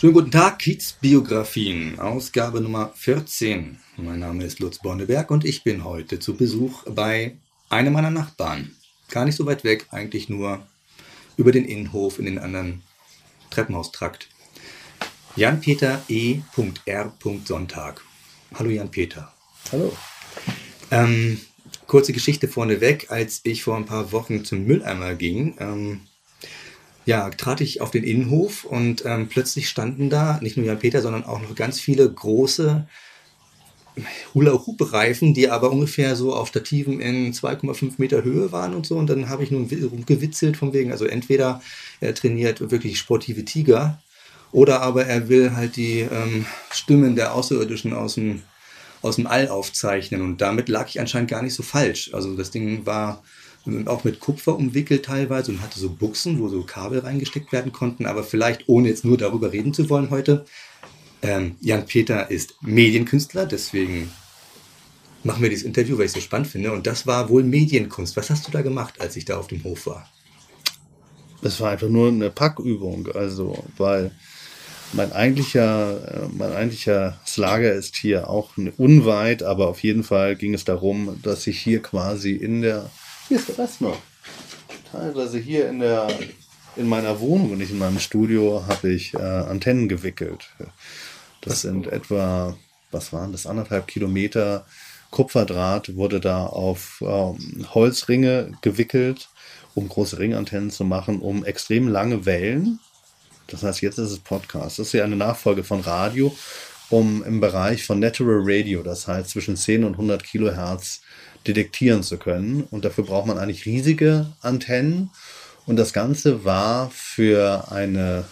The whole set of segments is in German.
Schönen guten Tag, Kiez-Biografien, Ausgabe Nummer 14. Mein Name ist Lutz Bonneberg und ich bin heute zu Besuch bei einem meiner Nachbarn. Gar nicht so weit weg, eigentlich nur über den Innenhof in den anderen Treppenhaustrakt. Jan-Peter E.R. Sonntag. Hallo Jan-Peter. Hallo. Ähm, kurze Geschichte vorneweg, als ich vor ein paar Wochen zum Mülleimer ging, ähm, ja, trat ich auf den Innenhof und ähm, plötzlich standen da nicht nur Jan-Peter, sondern auch noch ganz viele große Hula-Hoop-Reifen, die aber ungefähr so auf Stativen in 2,5 Meter Höhe waren und so. Und dann habe ich nun rumgewitzelt von wegen, also entweder er trainiert wirklich sportive Tiger oder aber er will halt die ähm, Stimmen der Außerirdischen aus dem, aus dem All aufzeichnen. Und damit lag ich anscheinend gar nicht so falsch. Also das Ding war auch mit Kupfer umwickelt teilweise und hatte so Buchsen, wo so Kabel reingesteckt werden konnten. Aber vielleicht, ohne jetzt nur darüber reden zu wollen heute, ähm, Jan-Peter ist Medienkünstler, deswegen machen wir dieses Interview, weil ich es so spannend finde. Und das war wohl Medienkunst. Was hast du da gemacht, als ich da auf dem Hof war? Es war einfach nur eine Packübung, also weil mein eigentlicher, äh, mein eigentlicher Lager ist hier auch unweit, aber auf jeden Fall ging es darum, dass ich hier quasi in der hier ist der Rest noch. Teilweise hier in der in meiner Wohnung und nicht in meinem Studio habe ich äh, Antennen gewickelt. Das sind etwa, was waren das, anderthalb Kilometer Kupferdraht wurde da auf ähm, Holzringe gewickelt, um große Ringantennen zu machen, um extrem lange Wellen. Das heißt, jetzt ist es Podcast. Das ist ja eine Nachfolge von Radio, um im Bereich von Natural Radio, das heißt zwischen 10 und 100 Kilohertz, detektieren zu können. Und dafür braucht man eigentlich riesige Antennen. Und das Ganze war für eine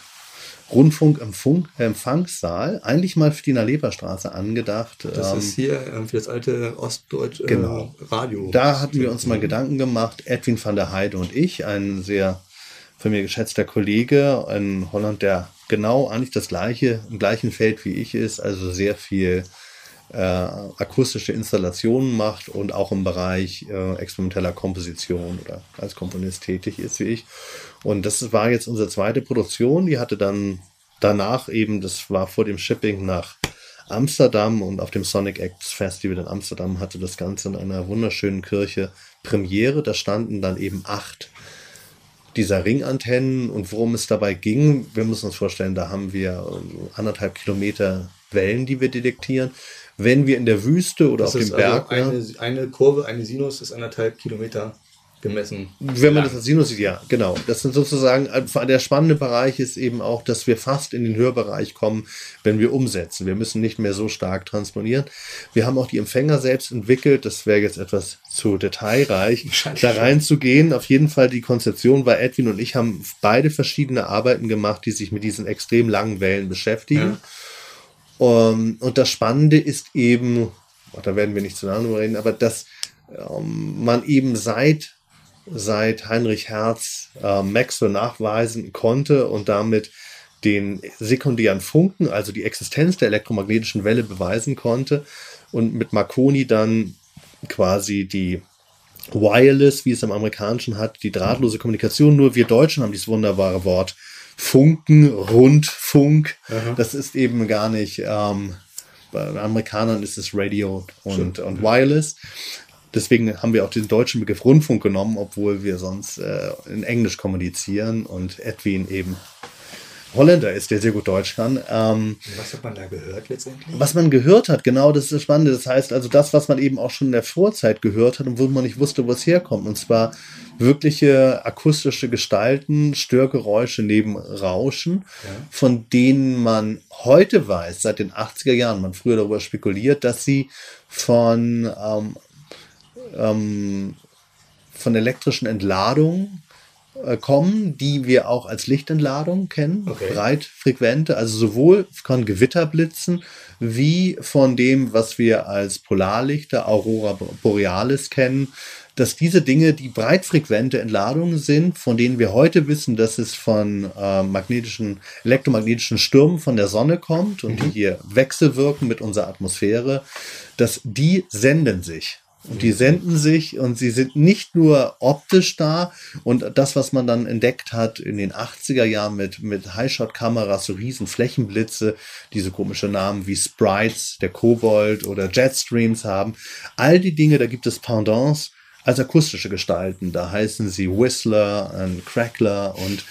Rundfunkempfangssaal, eigentlich mal für die Naleberstraße angedacht. Das ähm, ist hier ähm, für das alte Ostdeutsch äh, genau. Radio. Da hatten wir uns mal Gedanken gemacht, Edwin van der Heide und ich, ein sehr von mir geschätzter Kollege in Holland, der genau eigentlich das gleiche, im gleichen Feld wie ich ist, also sehr viel äh, akustische Installationen macht und auch im Bereich äh, experimenteller Komposition oder als Komponist tätig ist wie ich. Und das war jetzt unsere zweite Produktion. Die hatte dann danach eben, das war vor dem Shipping nach Amsterdam und auf dem Sonic Acts Festival in Amsterdam hatte das Ganze in einer wunderschönen Kirche Premiere. Da standen dann eben acht dieser Ringantennen und worum es dabei ging, wir müssen uns vorstellen, da haben wir anderthalb Kilometer Wellen, die wir detektieren wenn wir in der Wüste oder das auf dem Berg. Also eine, eine Kurve, eine Sinus ist anderthalb Kilometer gemessen. Wenn man das als Sinus sieht, ja, genau. Das sind sozusagen, äh, der spannende Bereich ist eben auch, dass wir fast in den Hörbereich kommen, wenn wir umsetzen. Wir müssen nicht mehr so stark transponieren. Wir haben auch die Empfänger selbst entwickelt. Das wäre jetzt etwas zu detailreich, da reinzugehen. Auf jeden Fall die Konzeption war Edwin und ich haben beide verschiedene Arbeiten gemacht, die sich mit diesen extrem langen Wellen beschäftigen. Ja. Um, ähm, und das Spannende ist eben, da werden wir nicht zu lange drüber reden, aber dass ähm, man eben seit, seit Heinrich Hertz äh, Maxwell nachweisen konnte und damit den sekundären Funken, also die Existenz der elektromagnetischen Welle beweisen konnte und mit Marconi dann quasi die Wireless, wie es im Amerikanischen hat, die drahtlose Kommunikation. Nur wir Deutschen haben dieses wunderbare Wort Funken, Rundfunk. Aha. Das ist eben gar nicht, ähm, bei Amerikanern ist es Radio und, und Wireless. Deswegen haben wir auch den deutschen Begriff Rundfunk genommen, obwohl wir sonst äh, in Englisch kommunizieren und Edwin eben Holländer ist, der sehr gut Deutsch kann. Ähm, was hat man da gehört letztendlich? Was man gehört hat, genau, das ist das Spannende. Das heißt also das, was man eben auch schon in der Vorzeit gehört hat und wo man nicht wusste, wo es herkommt. Und zwar wirkliche akustische Gestalten, Störgeräusche neben Rauschen, ja. von denen man heute weiß, seit den 80er Jahren, man früher darüber spekuliert, dass sie von, ähm, ähm, von elektrischen Entladungen äh, kommen, die wir auch als Lichtentladung kennen, okay. breitfrequente, also sowohl von Gewitterblitzen wie von dem, was wir als Polarlichter, Aurora Borealis kennen, dass diese Dinge die breitfrequente Entladungen sind, von denen wir heute wissen, dass es von äh, magnetischen, elektromagnetischen Stürmen von der Sonne kommt und mhm. die hier wechselwirken mit unserer Atmosphäre, dass die senden sich Und die senden sich und sie sind nicht nur optisch da und das, was man dann entdeckt hat in den 80er Jahren mit, mit Highshot-Kameras, so riesen Flächenblitze, diese komische Namen wie Sprites, der Kobold oder Jetstreams haben. All die Dinge, da gibt es Pendants als akustische Gestalten. Da heißen sie Whistler und Crackler und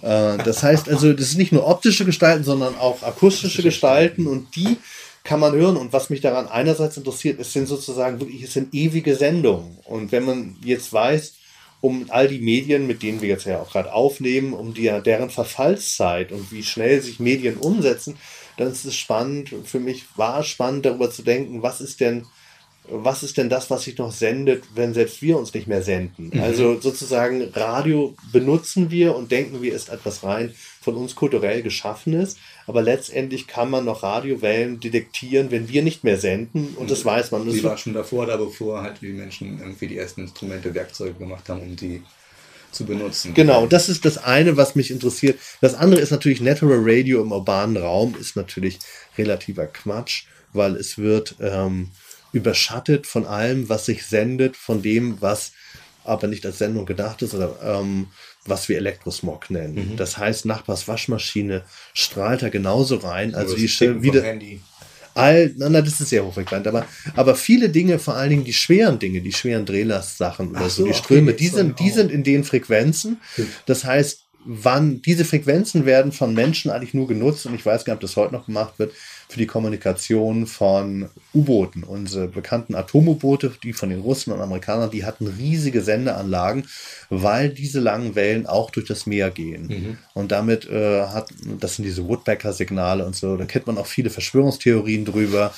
äh, das heißt also, das ist nicht nur optische Gestalten, sondern auch akustische Gestalten und die kann man hören. Und was mich daran einerseits interessiert, es sind sozusagen wirklich, es sind ewige Sendungen. Und wenn man jetzt weiß, um all die Medien, mit denen wir jetzt ja auch gerade aufnehmen, um die, deren Verfallszeit und wie schnell sich Medien umsetzen, dann ist es spannend, für mich war es spannend, darüber zu denken, was ist denn was ist denn das, was sich noch sendet, wenn selbst wir uns nicht mehr senden? Mhm. Also sozusagen Radio benutzen wir und denken wir, ist etwas rein von uns kulturell geschaffenes, aber letztendlich kann man noch Radiowellen detektieren, wenn wir nicht mehr senden und das weiß man. Die war schon davor, da bevor halt die Menschen irgendwie die ersten Instrumente, Werkzeuge gemacht haben, um die zu benutzen. Genau, das ist das eine, was mich interessiert. Das andere ist natürlich Natural Radio im urbanen Raum, ist natürlich relativer Quatsch, weil es wird ähm, überschattet von allem, was sich sendet, von dem, was aber nicht als Sendung gedacht ist, oder ähm, was wir Elektrosmog nennen. Mhm. Das heißt, Nachbars Waschmaschine strahlt da genauso rein. Also die wieder. Handy. All, na, na, das ist sehr hochfrequent, aber, aber viele Dinge, vor allen Dingen die schweren Dinge, die schweren Drehlastsachen oder so, so, die Ströme, die, sind, die sind in den Frequenzen. Das heißt, wann diese Frequenzen werden von Menschen eigentlich nur genutzt und ich weiß gar nicht, ob das heute noch gemacht wird, für die Kommunikation von U-Booten. Unsere bekannten Atom-U-Boote, die von den Russen und Amerikanern, die hatten riesige Sendeanlagen, weil diese langen Wellen auch durch das Meer gehen. Mhm. Und damit äh, hat, das sind diese Woodpecker-Signale und so, da kennt man auch viele Verschwörungstheorien drüber.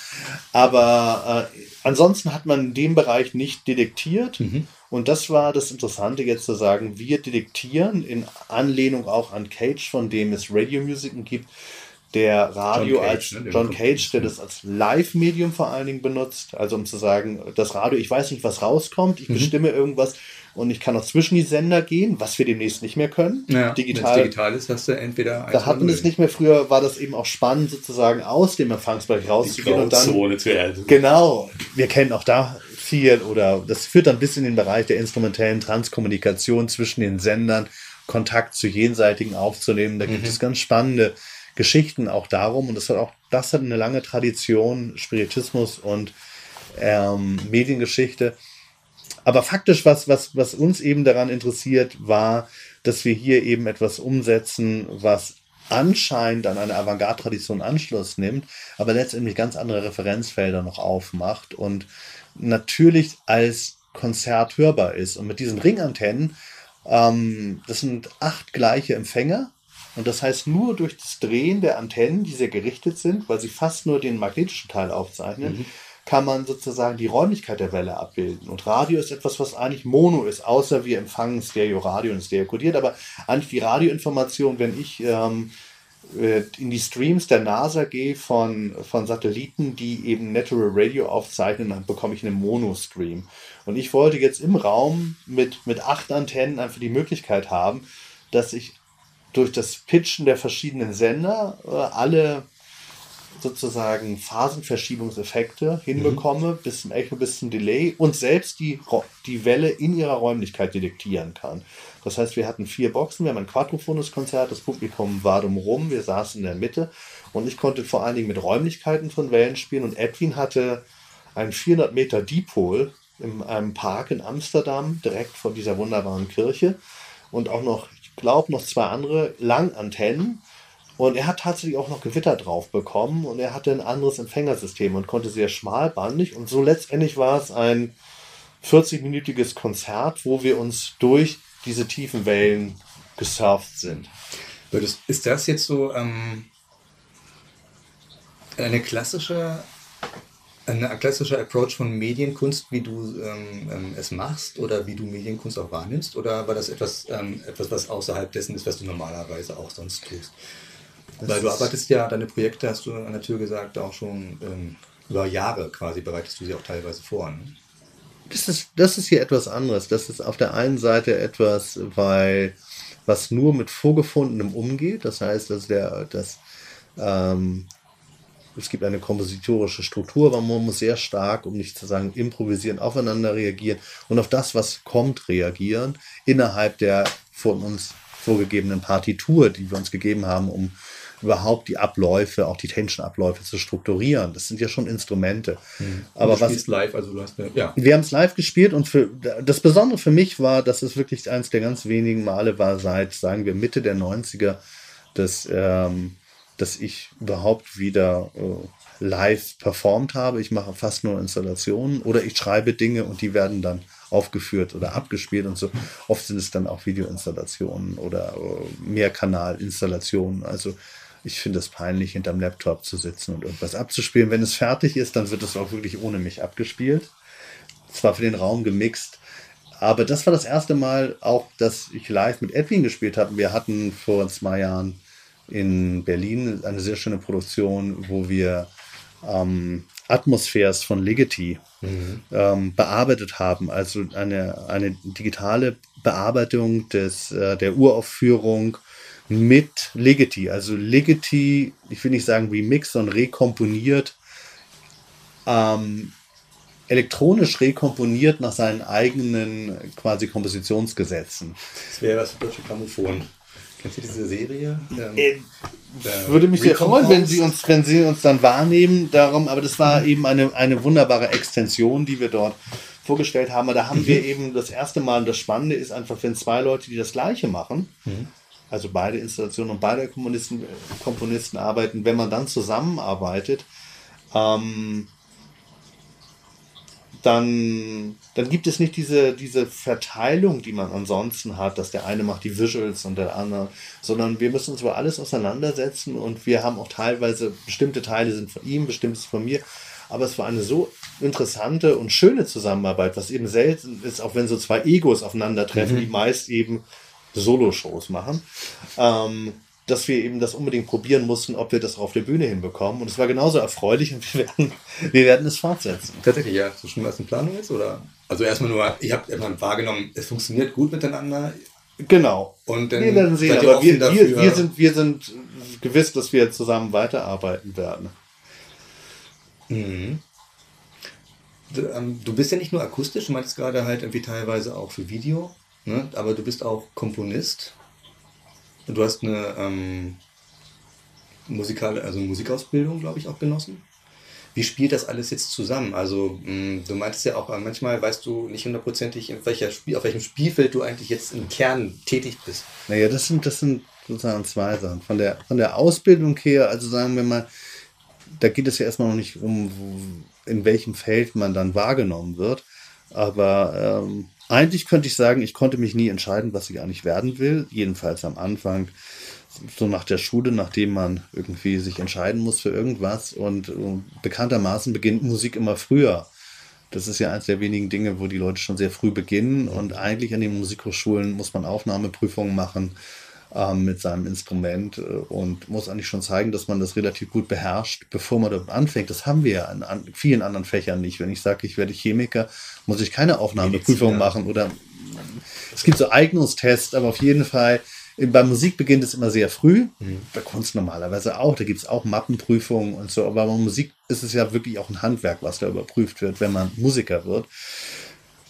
Aber äh, ansonsten hat man in dem Bereich nicht detektiert. Mhm. Und das war das Interessante jetzt zu sagen, wir detektieren in Anlehnung auch an Cage, von dem es Radiomusiken gibt, der Radio John Cage, als ne? John Cage, der das als Live-Medium vor allen Dingen benutzt, also um zu sagen, das Radio, ich weiß nicht, was rauskommt, ich mhm. bestimme irgendwas und ich kann auch zwischen die Sender gehen, was wir demnächst nicht mehr können. Ja, digital, digital ist, hast du entweder Da hatten wir es nicht mehr. Früher war das eben auch spannend, sozusagen aus dem Empfangsbereich rauszugehen und dann. Zu genau, wir kennen auch da viel oder das führt dann bis in den Bereich der instrumentellen Transkommunikation zwischen den Sendern, Kontakt zu jenseitigen aufzunehmen. Da gibt mhm. es ganz spannende Geschichten auch darum. Und das hat auch, das hat eine lange Tradition, Spiritismus und ähm, Mediengeschichte. Aber faktisch, was, was, was uns eben daran interessiert, war, dass wir hier eben etwas umsetzen, was anscheinend an eine Avantgarde-Tradition Anschluss nimmt, aber letztendlich ganz andere Referenzfelder noch aufmacht und natürlich als Konzert hörbar ist. Und mit diesen Ringantennen, ähm, das sind acht gleiche Empfänger, und das heißt, nur durch das Drehen der Antennen, die sehr gerichtet sind, weil sie fast nur den magnetischen Teil aufzeichnen, mhm. kann man sozusagen die Räumlichkeit der Welle abbilden. Und Radio ist etwas, was eigentlich Mono ist, außer wir empfangen Stereo-Radio und Stereo-Kodiert. Aber eigentlich die Radioinformation, wenn ich ähm, äh, in die Streams der NASA gehe von, von Satelliten, die eben Natural Radio aufzeichnen, dann bekomme ich einen Mono-Stream. Und ich wollte jetzt im Raum mit, mit acht Antennen einfach die Möglichkeit haben, dass ich durch das Pitchen der verschiedenen Sender äh, alle sozusagen Phasenverschiebungseffekte hinbekomme, mhm. bis zum Echo, bis zum Delay und selbst die, die Welle in ihrer Räumlichkeit detektieren kann. Das heißt, wir hatten vier Boxen, wir haben ein Quadrophonus-Konzert, das Publikum war drumherum, wir saßen in der Mitte und ich konnte vor allen Dingen mit Räumlichkeiten von Wellen spielen und Edwin hatte einen 400 Meter Dipol in einem Park in Amsterdam, direkt vor dieser wunderbaren Kirche und auch noch glaube, noch zwei andere Langantennen. Und er hat tatsächlich auch noch Gewitter drauf bekommen und er hatte ein anderes Empfängersystem und konnte sehr schmalbandig. Und so letztendlich war es ein 40-minütiges Konzert, wo wir uns durch diese tiefen Wellen gesurft sind. Ist das jetzt so ähm, eine klassische ein klassischer Approach von Medienkunst, wie du ähm, ähm, es machst oder wie du Medienkunst auch wahrnimmst? Oder war das etwas, ähm, etwas, was außerhalb dessen ist, was du normalerweise auch sonst tust? Das Weil du arbeitest ja, deine Projekte hast du an der Tür gesagt, auch schon ähm, über Jahre quasi bereitest du sie auch teilweise vor. Ne? Das, ist, das ist hier etwas anderes. Das ist auf der einen Seite etwas, weil was nur mit Vorgefundenem umgeht. Das heißt, dass der, das, ähm, es gibt eine kompositorische Struktur, aber man muss sehr stark, um nicht zu sagen improvisieren, aufeinander reagieren und auf das, was kommt, reagieren, innerhalb der von uns vorgegebenen Partitur, die wir uns gegeben haben, um überhaupt die Abläufe, auch die technischen Abläufe zu strukturieren. Das sind ja schon Instrumente. Mhm. Aber du was live, also du hast eine, ja. wir haben es live gespielt und für, das Besondere für mich war, dass es wirklich eines der ganz wenigen Male war seit, sagen wir, Mitte der 90er, dass, ähm, dass ich überhaupt wieder äh, live performt habe. Ich mache fast nur Installationen oder ich schreibe Dinge und die werden dann aufgeführt oder abgespielt und so. Oft sind es dann auch Videoinstallationen oder äh, Mehrkanalinstallationen. Also ich finde es peinlich, hinterm Laptop zu sitzen und irgendwas abzuspielen. Wenn es fertig ist, dann wird es auch wirklich ohne mich abgespielt. Zwar für den Raum gemixt, aber das war das erste Mal auch, dass ich live mit Edwin gespielt habe. Wir hatten vor zwei Jahren in Berlin eine sehr schöne Produktion, wo wir ähm, Atmosphäres von Ligeti mhm. ähm, bearbeitet haben. Also eine, eine digitale Bearbeitung des, äh, der Uraufführung mit Ligeti. Also Ligeti, ich will nicht sagen remixed, sondern rekomponiert, ähm, elektronisch rekomponiert nach seinen eigenen quasi Kompositionsgesetzen. Das wäre was für Deutsche Grammophon. Kennst du diese Serie? Ähm, äh, würde mich sehr freuen, wenn Sie uns, wenn Sie uns dann wahrnehmen. Darum, aber das war eben eine, eine wunderbare Extension, die wir dort vorgestellt haben. Aber da haben wir eben das erste Mal, und das Spannende ist einfach, wenn zwei Leute, die das Gleiche machen, mhm. also beide Installationen und beide Komponisten, Komponisten arbeiten, wenn man dann zusammenarbeitet, ähm, dann, dann gibt es nicht diese, diese Verteilung, die man ansonsten hat, dass der eine macht die Visuals und der andere, sondern wir müssen uns über alles auseinandersetzen und wir haben auch teilweise, bestimmte Teile sind von ihm, bestimmtes von mir, aber es war eine so interessante und schöne Zusammenarbeit, was eben selten ist, auch wenn so zwei Egos aufeinandertreffen, mhm. die meist eben Solo-Shows machen. Ähm, dass wir eben das unbedingt probieren mussten, ob wir das auf der Bühne hinbekommen. Und es war genauso erfreulich und wir werden, wir werden es fortsetzen. Tatsächlich, ja. So schon was in Planung ist? Oder? Also erstmal nur, ich habe erstmal wahrgenommen, es funktioniert gut miteinander. Genau. Und dann wir werden sehen, aber wir, wir, wir, sind, wir sind gewiss, dass wir zusammen weiterarbeiten werden. Mhm. Du, ähm, du bist ja nicht nur akustisch, du meinst gerade halt irgendwie teilweise auch für Video, ne? aber du bist auch Komponist. Du hast eine ähm, Musikale, also Musikausbildung, glaube ich, auch genossen. Wie spielt das alles jetzt zusammen? Also, mh, mm, du meintest ja auch, äh, manchmal weißt du nicht hundertprozentig, auf welchem Spielfeld du eigentlich jetzt im Kern tätig bist. Naja, das sind, das sind sozusagen zwei Sachen. Von der, von der Ausbildung her, also sagen wir mal, da geht es ja erstmal noch nicht um, in welchem Feld man dann wahrgenommen wird. Aber ähm, eigentlich könnte ich sagen, ich konnte mich nie entscheiden, was ich eigentlich werden will. Jedenfalls am Anfang, so nach der Schule, nachdem man irgendwie sich entscheiden muss für irgendwas. Und, und bekanntermaßen beginnt Musik immer früher. Das ist ja eines der wenigen Dinge, wo die Leute schon sehr früh beginnen. Und eigentlich an den Musikhochschulen muss man Aufnahmeprüfungen machen ähm, mit seinem Instrument äh, und muss eigentlich schon zeigen, dass man das relativ gut beherrscht, bevor man damit anfängt. Das haben wir ja in an vielen anderen Fächern nicht. Wenn ich sage, ich werde Chemiker, muss ich keine Aufnahmeprüfung machen oder es gibt so Eignungstests, aber auf jeden Fall bei Musik beginnt es immer sehr früh, mhm. bei Kunst normalerweise auch, da gibt es auch Mappenprüfungen und so, aber bei Musik ist es ja wirklich auch ein Handwerk, was da überprüft wird, wenn man Musiker wird.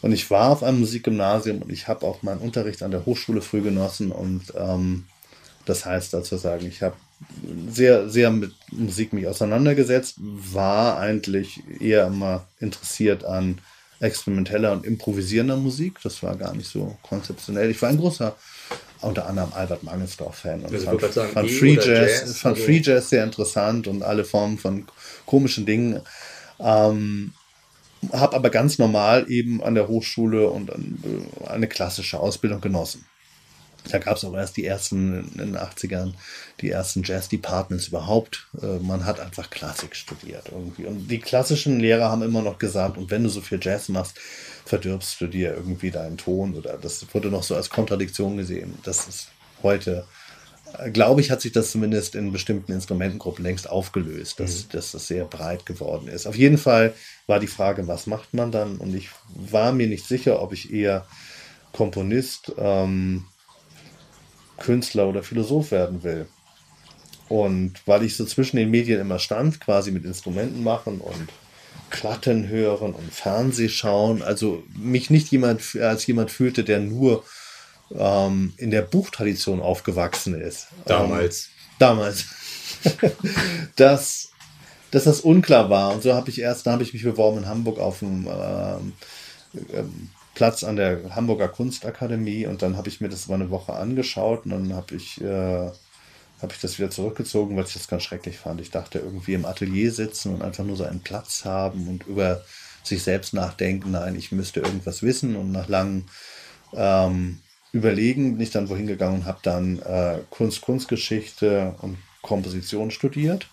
Und ich war auf einem Musikgymnasium und ich habe auch meinen Unterricht an der Hochschule früh genossen. Und ähm, das heißt dazu sagen, ich habe sehr, sehr mit Musik mich auseinandergesetzt, war eigentlich eher immer interessiert an experimenteller und improvisierender Musik. Das war gar nicht so konzeptionell. Ich war ein großer, unter anderem Albert Mangelsdorf-Fan und fand, sagen, fand, Free Jazz, Jazz, fand also Free Jazz sehr interessant und alle Formen von komischen Dingen. Ähm, habe aber ganz normal eben an der Hochschule und äh, eine klassische Ausbildung genossen. Da gab es auch erst die ersten in den 80ern, die ersten Jazz-Departments überhaupt. Äh, man hat einfach Klassik studiert irgendwie. Und die klassischen Lehrer haben immer noch gesagt, und wenn du so viel Jazz machst, verdirbst du dir irgendwie deinen Ton oder das wurde noch so als Kontradiktion gesehen. Das ist heute glaube ich, hat sich das zumindest in bestimmten Instrumentengruppen längst aufgelöst, dass, mhm. dass das sehr breit geworden ist. Auf jeden Fall war die Frage, was macht man dann? Und ich war mir nicht sicher, ob ich eher Komponist, ähm, Künstler oder Philosoph werden will. Und weil ich so zwischen den Medien immer stand, quasi mit Instrumenten machen und Platten hören und Fernseh schauen, also mich nicht jemand als jemand fühlte, der nur ähm, in der Buchtradition aufgewachsen ist. Damals. Ähm, damals. dass, dass das unklar war. Und so habe ich erst, da habe ich mich beworben in Hamburg auf dem ähm, ähm, Platz an der Hamburger Kunstakademie und dann habe ich mir das mal eine Woche angeschaut und dann habe ich, äh, hab ich das wieder zurückgezogen, weil ich das ganz schrecklich fand. Ich dachte, irgendwie im Atelier sitzen und einfach nur so einen Platz haben und über sich selbst nachdenken. Nein, ich müsste irgendwas wissen und nach langem ähm, Überlegen bin ich dann wohin gegangen und habe dann äh, Kunst, Kunstgeschichte und Komposition studiert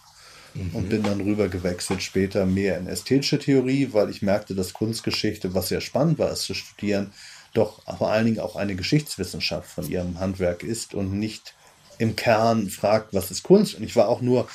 mhm. und bin dann rüber gewechselt später mehr in ästhetische Theorie, weil ich merkte, dass Kunstgeschichte, was sehr spannend war, es zu studieren, doch vor allen Dingen auch eine Geschichtswissenschaft von ihrem Handwerk ist und nicht im Kern fragt, was ist Kunst. Und ich war auch nur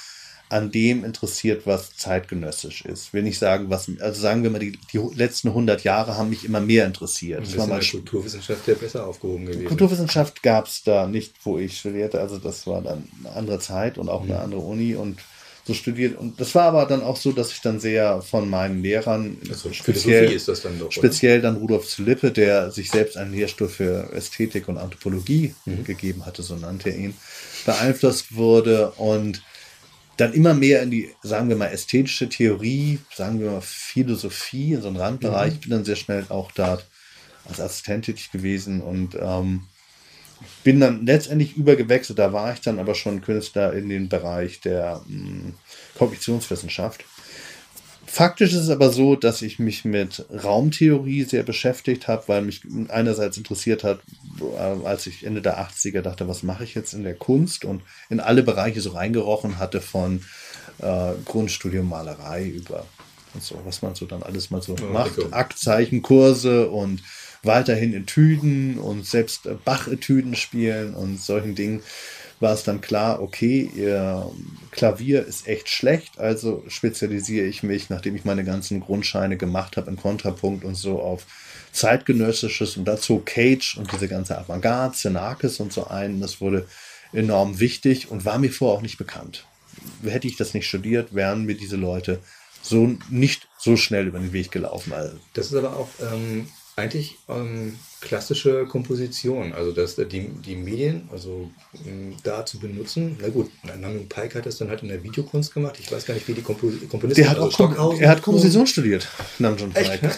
an dem interessiert, was zeitgenössisch ist. Will nicht sagen, was, also sagen wir mal, die, die letzten 100 Jahre haben mich immer mehr interessiert. Das war mal Kulturwissenschaft ja besser aufgehoben gewesen. Kulturwissenschaft gab es da nicht, wo ich studierte. Also das war dann eine andere Zeit und auch eine mhm. andere Uni und so studiert. Und das war aber dann auch so, dass ich dann sehr von meinen Lehrern, also speziell, ist das dann doch, speziell dann Rudolf Zulippe, der sich selbst einen Lehrstuhl für Ästhetik und Anthropologie mhm. gegeben hatte, so nannte er ihn, beeinflusst wurde und dann immer mehr in die, sagen wir mal, ästhetische Theorie, sagen wir mal, Philosophie, in so einen Randbereich. Mhm. Ich bin dann sehr schnell auch dort als Assistent tätig gewesen und ähm, bin dann letztendlich übergewechselt. Da war ich dann aber schon Künstler in den Bereich der ähm, Kognitionswissenschaft. Faktisch ist es aber so, dass ich mich mit Raumtheorie sehr beschäftigt habe, weil mich einerseits interessiert hat, äh, als ich Ende der 80er dachte, was mache ich jetzt in der Kunst? Und in alle Bereiche so reingerochen hatte von äh, Grundstudium Malerei über und so, was man so dann alles mal so oh, macht. Aktzeichenkurse und weiterhin Etüden und selbst Bach-Etüden spielen und solchen Dingen war es dann klar, okay, ihr Klavier ist echt schlecht, also spezialisiere ich mich, nachdem ich meine ganzen Grundscheine gemacht habe, in Kontrapunkt und so auf zeitgenössisches und dazu Cage und diese ganze Avantgarde, Xenakis und so ein. Das wurde enorm wichtig und war mir vorher auch nicht bekannt. Hätte ich das nicht studiert, wären mir diese Leute so nicht so schnell über den Weg gelaufen. Also das ist aber auch ähm, eigentlich ähm, klassische Komposition, also dass die, die Medien also ähm, da zu benutzen. Na gut, Namin Pike hat das dann halt in der Videokunst gemacht. Ich weiß gar nicht, wie die Kompo Komponistin Der hat also auch er hat Komposition studiert, Namjoon Pike.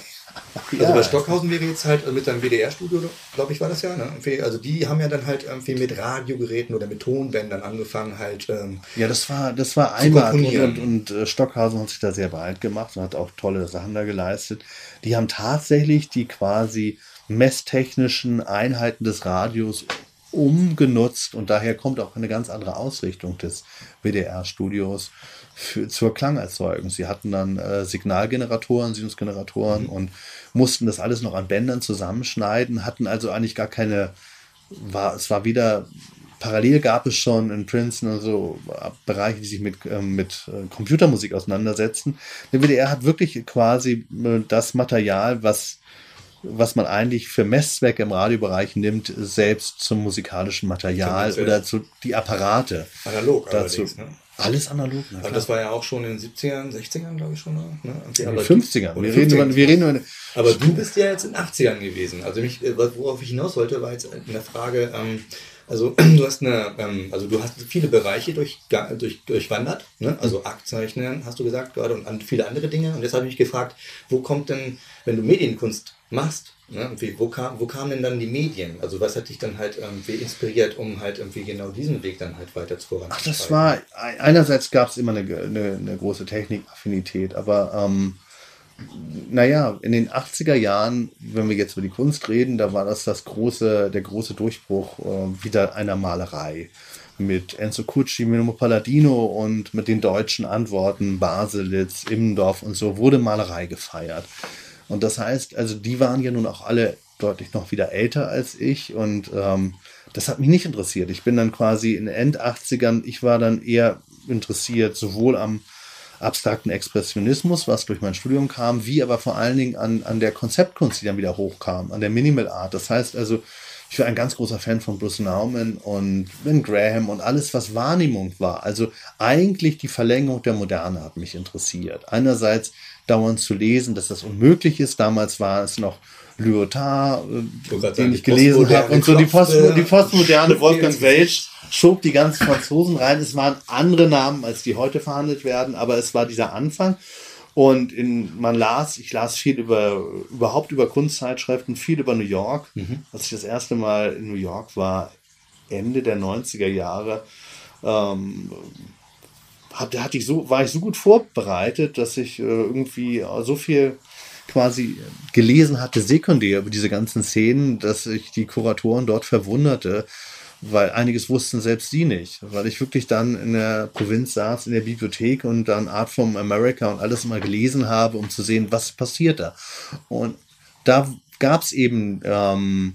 Also bei Stockhausen wäre jetzt halt mit seinem WDR-Studio, glaube ich, war das ja. Ne? Also die haben ja dann halt irgendwie mit Radiogeräten oder mit Tonbändern angefangen halt. Ähm, ja, das war das war einmal und, und, und äh, Stockhausen hat sich da sehr breit gemacht und hat auch tolle Sachen da geleistet. Die haben tatsächlich die quasi messtechnischen Einheiten des Radios umgenutzt und daher kommt auch eine ganz andere Ausrichtung des WDR-Studios für, zur Klangerzeugung. Sie hatten dann äh, Signalgeneratoren, Sinusgeneratoren mhm. und mussten das alles noch an Bändern zusammenschneiden, hatten also eigentlich gar keine, war, es war wieder, parallel gab es schon in Princeton und so Bereiche, die sich mit, äh, mit äh, Computermusik auseinandersetzen. Der WDR hat wirklich quasi äh, das Material, was was man eigentlich für Messzwecke im Radiobereich nimmt, selbst zum musikalischen Material oder zu die Apparate. Analog dazu. Ne? Alles analog. Ne? das war ja auch schon in den 70ern, 60ern, glaube ich schon. Ne? In den 50ern. Wir, reden über, wir reden über Aber du bist ja jetzt in den 80ern gewesen. Also mich, äh, worauf ich hinaus wollte, war jetzt eine Frage, ähm, also du hast eine, ähm, also du hast viele Bereiche durch, durch, durchwandert, ne? also Aktzeichnen hast du gesagt gerade und viele andere Dinge. Und jetzt habe ich mich gefragt, wo kommt denn, wenn du Medienkunst machst, ne? wie, wo, kam, wo kamen denn dann die Medien? Also was hat dich dann halt irgendwie inspiriert, um halt irgendwie genau diesen Weg dann halt weiter zu voranzutreiben? Ach, das war, einerseits gab es immer eine, eine, eine, große Technikaffinität, aber ähm, naja, in den 80er Jahren, wenn wir jetzt über die Kunst reden, da war das, das große, der große Durchbruch äh, wieder einer Malerei. Mit Enzo Cucci, Minomo Palladino und mit den deutschen Antworten, Baselitz, Immendorf und so, wurde Malerei gefeiert. Und das heißt, also die waren ja nun auch alle deutlich noch wieder älter als ich und ähm, das hat mich nicht interessiert. Ich bin dann quasi in den End 80ern, ich war dann eher interessiert sowohl am abstrakten Expressionismus, was durch mein Studium kam, wie aber vor allen Dingen an, an der Konzeptkunst, die dann wieder hochkam, an der Minimal Art. Das heißt also, ich war ein ganz großer Fan von Bruce Nauman und Ben Graham und alles, was Wahrnehmung war. Also eigentlich die Verlängerung der Moderne hat mich interessiert. Einerseits dauernd zu lesen, dass das unmöglich ist. Damals war es noch Lyotard, äh, den ich gelesen habe. Und so die, Post, die postmoderne Wolfgang Welsch schob die ganzen Franzosen rein. Es waren andere Namen, als die heute verhandelt werden, aber es war dieser Anfang. Und in, man las, ich las viel über, überhaupt über Kunstzeitschriften, viel über New York. Mhm. Als ich das erste Mal in New York war, Ende der 90er Jahre, ähm, hatte, hatte ich so, war ich so gut vorbereitet, dass ich äh, irgendwie so viel quasi gelesen hatte, sekundär über diese ganzen Szenen, dass ich die Kuratoren dort verwunderte, weil einiges wussten selbst sie nicht, weil ich wirklich dann in der Provinz saß, in der Bibliothek und dann Art from America und alles mal gelesen habe, um zu sehen, was passiert da. Und da gab es eben ähm,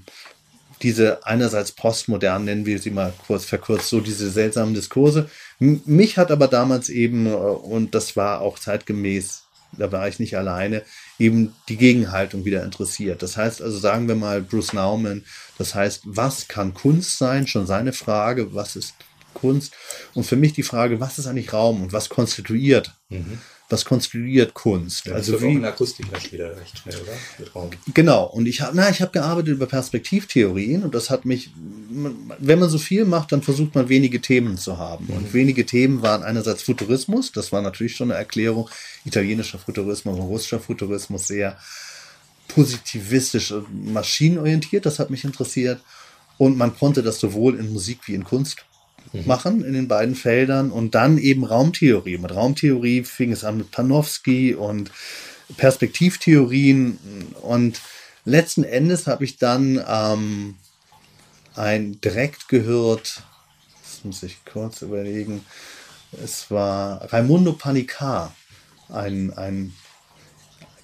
diese einerseits postmodern, nennen wir sie mal kurz verkürzt, so diese seltsamen Diskurse. Mich hat aber damals eben, äh, und das war auch zeitgemäß, da war ich nicht alleine, eben die Gegenhaltung wieder interessiert. Das heißt also, sagen wir mal Bruce Nauman, das heißt, was kann Kunst sein? Schon seine Frage, was ist Kunst? Und für mich die Frage, was ist eigentlich Raum und was konstituiert? Mhm was konstruiert Kunst. Ja, also wie in Akustik wieder recht schnell, oder? Genau. Und ich habe, na, ich habe gearbeitet über Perspektivtheorien und das hat mich, wenn man so viel macht, dann versucht man wenige Themen zu haben. Mhm. Und wenige Themen waren einerseits Futurismus, das war natürlich schon eine Erklärung, italienischer Futurismus, russischer Futurismus, sehr positivistisch, maschinenorientiert, das hat mich interessiert. Und man konnte das sowohl in Musik wie in Kunst mhm. machen in den beiden Feldern und dann eben Raumtheorie. Mit Raumtheorie fing es an mit Panofsky und Perspektivtheorien und letzten Endes habe ich dann ähm, ein direkt gehört, das muss ich kurz überlegen, es war Raimundo Panicar, ein, ein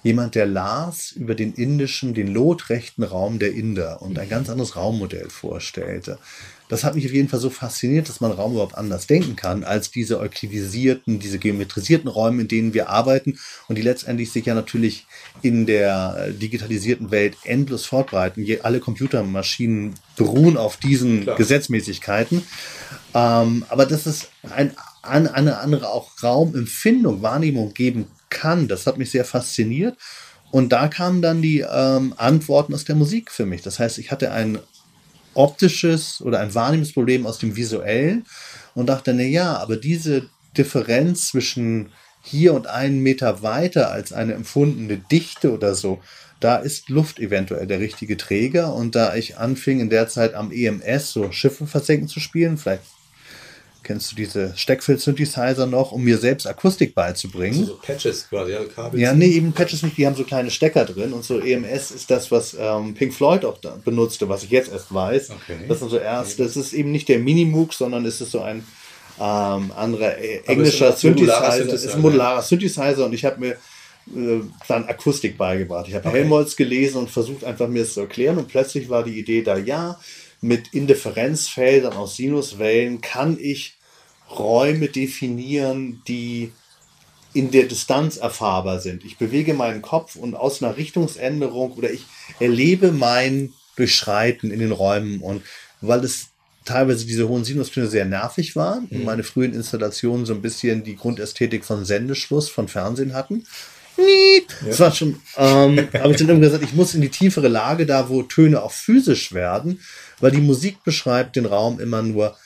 jemand, der las über den indischen, den lotrechten Raum der Inder und ein ganz anderes Raummodell vorstellte das hat mich auf jeden Fall so fasziniert, dass man Raum überhaupt anders denken kann, als diese euklidisierten, diese geometrisierten Räume, in denen wir arbeiten und die letztendlich sich ja natürlich in der digitalisierten Welt endlos fortbreiten. Alle Computermaschinen beruhen auf diesen Klar. Gesetzmäßigkeiten. Ähm, aber dass es ein, eine andere auch Raumempfindung, Wahrnehmung geben kann, das hat mich sehr fasziniert. Und da kamen dann die ähm, Antworten aus der Musik für mich. Das heißt, ich hatte ein optisches oder ein Wahrnehmungsproblem aus dem visuellen und dachte, na ja, aber diese Differenz zwischen hier und einen Meter weiter als eine empfundene Dichte oder so, da ist Luft eventuell der richtige Träger. Und da ich anfing in der Zeit am EMS so Schiffe versenken zu spielen, vielleicht Kennst du diese Steckfeld-Synthesizer noch, um mir selbst Akustik beizubringen? Also so Patches quasi, ja, Kabel. Ja, nee, eben Patches nicht, die haben so kleine Stecker drin und so EMS ist das, was ähm, Pink Floyd auch benutzte, was ich jetzt erst weiß. Okay. Das sind so erst, das ist eben nicht der Minimoog, sondern es ist so ein ähm, anderer äh, englischer Synthesizer. Synthesizer. ist ein modularer Synthesizer und ich habe mir äh, dann Akustik beigebracht. Ich habe okay. Helmholtz gelesen und versucht einfach mir das zu erklären und plötzlich war die Idee da, ja, mit Indifferenzfeldern aus Sinuswellen kann ich Räume definieren, die in der Distanz erfahrbar sind. Ich bewege meinen Kopf und aus einer Richtungsänderung oder ich erlebe mein Durchschreiten in den Räumen und weil es teilweise diese hohen Sinustöne sehr nervig waren mhm. und meine frühen Installationen so ein bisschen die Grundästhetik von Sendeschluss von Fernsehen hatten. Das war schon, ähm, habe ich dann immer gesagt, ich muss in die tiefere Lage, da wo Töne auch physisch werden, weil die Musik beschreibt den Raum immer nur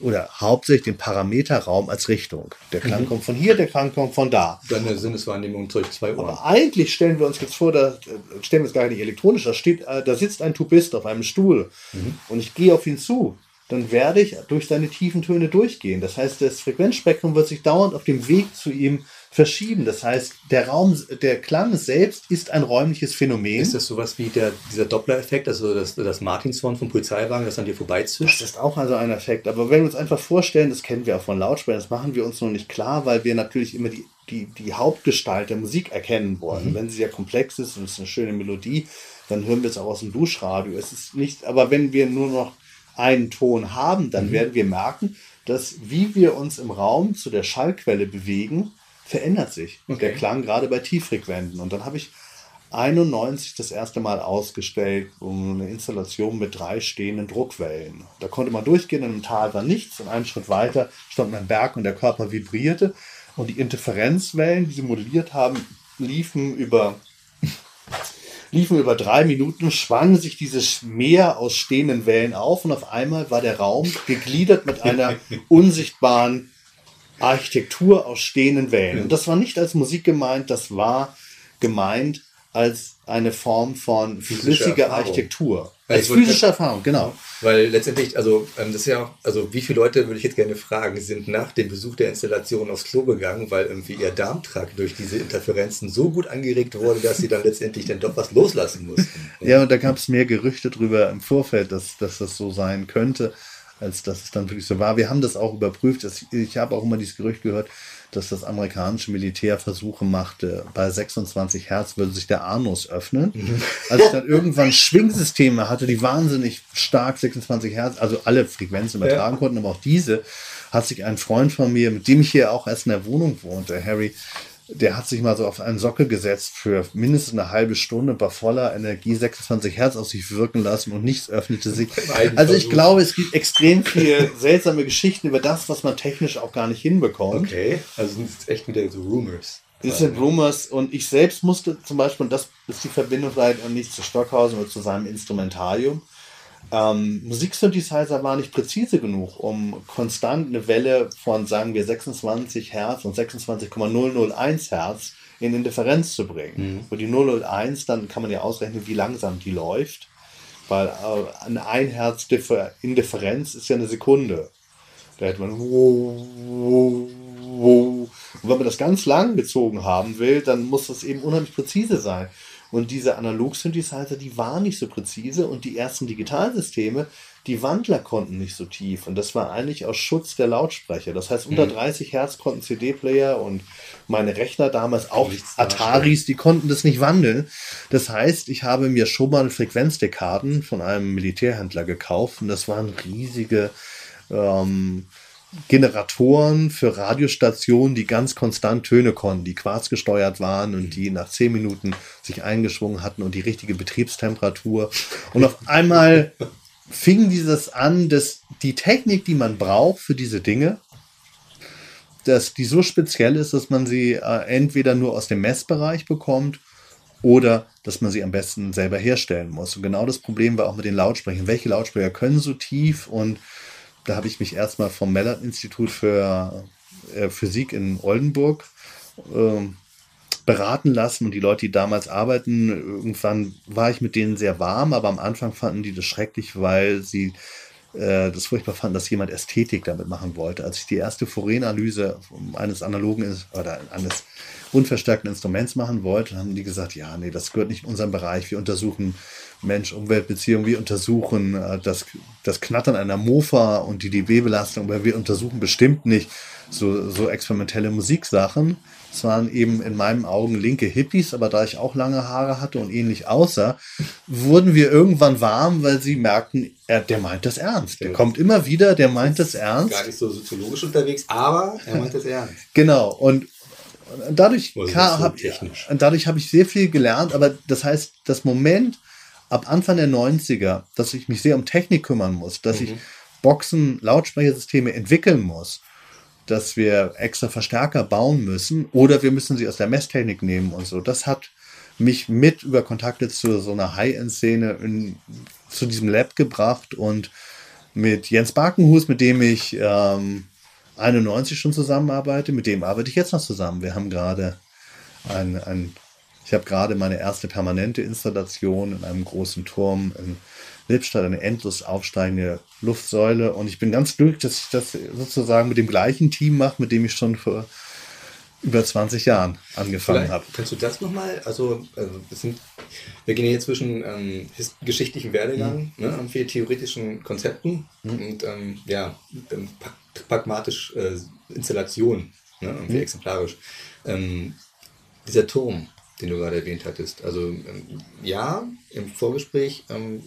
oder hauptsächlich den Parameterraum als Richtung. Der Klang mhm. kommt von hier, der Klang kommt von da. Deine Sinneswahrnehmung durch zwei Ohren. Aber eigentlich stellen wir uns jetzt vor, da stellen wir es gar nicht elektronisch, da, steht, äh, da sitzt ein Tubist auf einem Stuhl mhm. und ich gehe auf ihn zu. Dann werde ich durch seine tiefen Töne durchgehen. Das heißt, das Frequenzspektrum wird sich dauernd auf dem Weg zu ihm verschieben. Das heißt, der Raum, der Klang selbst ist ein räumliches Phänomen. Ist das sowas wie der, dieser Doppler-Effekt, also das, das Martinshorn vom Polizeiwagen, das an dir vorbeizischt? Das ist auch also ein Effekt. Aber wenn wir uns einfach vorstellen, das kennen wir auch von Lautsprechern, das machen wir uns noch nicht klar, weil wir natürlich immer die, die, die Hauptgestalt der Musik erkennen wollen. Mhm. Wenn sie ja komplex ist und es ist eine schöne Melodie, dann hören wir es auch aus dem Duschradio. Es ist nicht, aber wenn wir nur noch einen Ton haben, dann mhm. werden wir merken, dass wie wir uns im Raum zu der Schallquelle bewegen, verändert sich okay. der Klang gerade bei Tieffrequenten. Und dann habe ich 91 das erste Mal ausgestellt, um eine Installation mit drei stehenden Druckwellen. Da konnte man durchgehen, in einem Tal war nichts und einen Schritt weiter stand ein Berg und der Körper vibrierte. Und die Interferenzwellen, die sie modelliert haben, liefen über, liefen über drei Minuten, schwang sich dieses Meer aus stehenden Wellen auf und auf einmal war der Raum gegliedert mit einer unsichtbaren Architektur aus stehenden Wellen. Und das war nicht als Musik gemeint, das war gemeint als eine Form von flüssiger Architektur. Als physische Erfahrung, genau. Weil letztendlich, also ähm, das ist ja, also wie viele Leute, würde ich jetzt gerne fragen, sind nach dem Besuch der Installation aufs Klo gegangen, weil irgendwie ihr Darmtrakt durch diese Interferenzen so gut angeregt wurde, dass sie dann letztendlich dann doch was loslassen mussten. Ja, und da gab es mehr Gerüchte drüber im Vorfeld, dass, dass das so sein könnte als dass es dann wirklich so war. Wir haben das auch überprüft. Ich habe auch immer dieses Gerücht gehört, dass das amerikanische Militär Versuche machte, bei 26 Hertz würde sich der Anus öffnen. Mhm. Als ich dann irgendwann Schwingsysteme hatte, die wahnsinnig stark 26 Hertz, also alle Frequenzen übertragen ja. konnten, aber auch diese, hat sich ein Freund von mir, mit dem ich hier auch erst in der Wohnung wohnte, Harry, der hat sich mal so auf einen Sockel gesetzt für mindestens eine halbe Stunde bei voller Energie 26 Hertz auf sich wirken lassen und nichts öffnete sich. Also ich glaube, es gibt extrem viele seltsame Geschichten über das, was man technisch auch gar nicht hinbekommt. Okay, also sind es echt wieder so Rumors. Das sind Rumors und ich selbst musste zum Beispiel, und das ist die Verbindung vielleicht nicht zu Stockhausen oder zu seinem Instrumentarium, ähm, Musiksynthesizer war nicht präzise genug, um konstant eine Welle von, sagen wir, 26 Hertz und 26,001 Hertz in Indifferenz zu bringen. Mhm. Und die 001, dann kann man ja ausrechnen, wie langsam die läuft, weil äh, ein 1 Hertz Indifferenz ist ja eine Sekunde. Da hätte man und wenn man das ganz lang gezogen haben will, dann muss das eben unheimlich präzise sein. Und diese Analog-Synthesizer, die waren nicht so präzise und die ersten Digitalsysteme, die Wandler konnten nicht so tief. Und das war eigentlich aus Schutz der Lautsprecher. Das heißt, unter 30 mhm. Hertz konnten CD-Player und meine Rechner damals auch Ataris, die konnten das nicht wandeln. Das heißt, ich habe mir schon mal Frequenzdekaden von einem Militärhändler gekauft und das waren riesige ähm, Generatoren für Radiostationen, die ganz konstant Töne konnten, die quarzgesteuert waren und die nach zehn Minuten sich eingeschwungen hatten und die richtige Betriebstemperatur. Und auf einmal fing dieses an, dass die Technik, die man braucht für diese Dinge, dass die so speziell ist, dass man sie äh, entweder nur aus dem Messbereich bekommt oder dass man sie am besten selber herstellen muss. Und genau das Problem war auch mit den Lautsprechern. Welche Lautsprecher können so tief und da habe ich mich erstmal vom Mellert-Institut für äh, Physik in Oldenburg äh, beraten lassen. Und die Leute, die damals arbeiten, irgendwann war ich mit denen sehr warm, aber am Anfang fanden die das schrecklich, weil sie äh, das furchtbar fanden, dass jemand Ästhetik damit machen wollte. Als ich die erste Fourier-Analyse eines analogen oder eines unverstärkten Instruments machen wollte, haben die gesagt, ja, nee, das gehört nicht in unseren Bereich. Wir untersuchen Mensch-Umwelt-Beziehung. Wir untersuchen äh, das, das Knattern einer Mofa und die dB-Belastung, aber wir untersuchen bestimmt nicht so, so experimentelle Musiksachen. Es waren eben in meinen Augen linke Hippies, aber da ich auch lange Haare hatte und ähnlich aussah, wurden wir irgendwann warm, weil sie merkten, er, der meint das ernst. Der kommt immer wieder, der meint das ernst. Gar nicht so soziologisch unterwegs, aber er meint das ernst. Genau. Und dadurch, so hab, dadurch habe ich sehr viel gelernt, aber das heißt, das Moment, ab Anfang der 90er, dass ich mich sehr um Technik kümmern muss, dass mhm. ich Boxen, Lautsprechersysteme entwickeln muss, dass wir extra Verstärker bauen müssen oder wir müssen sie aus der Messtechnik nehmen und so. Das hat mich mit über Kontakte zu so einer High-End-Szene zu diesem Lab gebracht und mit Jens Barkenhus, mit dem ich ähm, 91 schon zusammenarbeite, mit dem arbeite ich jetzt noch zusammen. Wir haben gerade ein, ein ich habe gerade meine erste permanente Installation in einem großen Turm in Lippstadt, eine endlos aufsteigende Luftsäule. Und ich bin ganz glücklich, dass ich das sozusagen mit dem gleichen Team mache, mit dem ich schon vor über 20 Jahren angefangen habe. Kannst du das nochmal? Also, also sind, wir gehen hier zwischen ähm, geschichtlichen Werdegang, mhm. ne, irgendwie theoretischen Konzepten mhm. und ähm, ja, ähm, pragmatisch äh, Installation, ne, irgendwie mhm. exemplarisch. Ähm, dieser Turm, den du gerade erwähnt hattest. Also ähm, ja, im Vorgespräch ähm,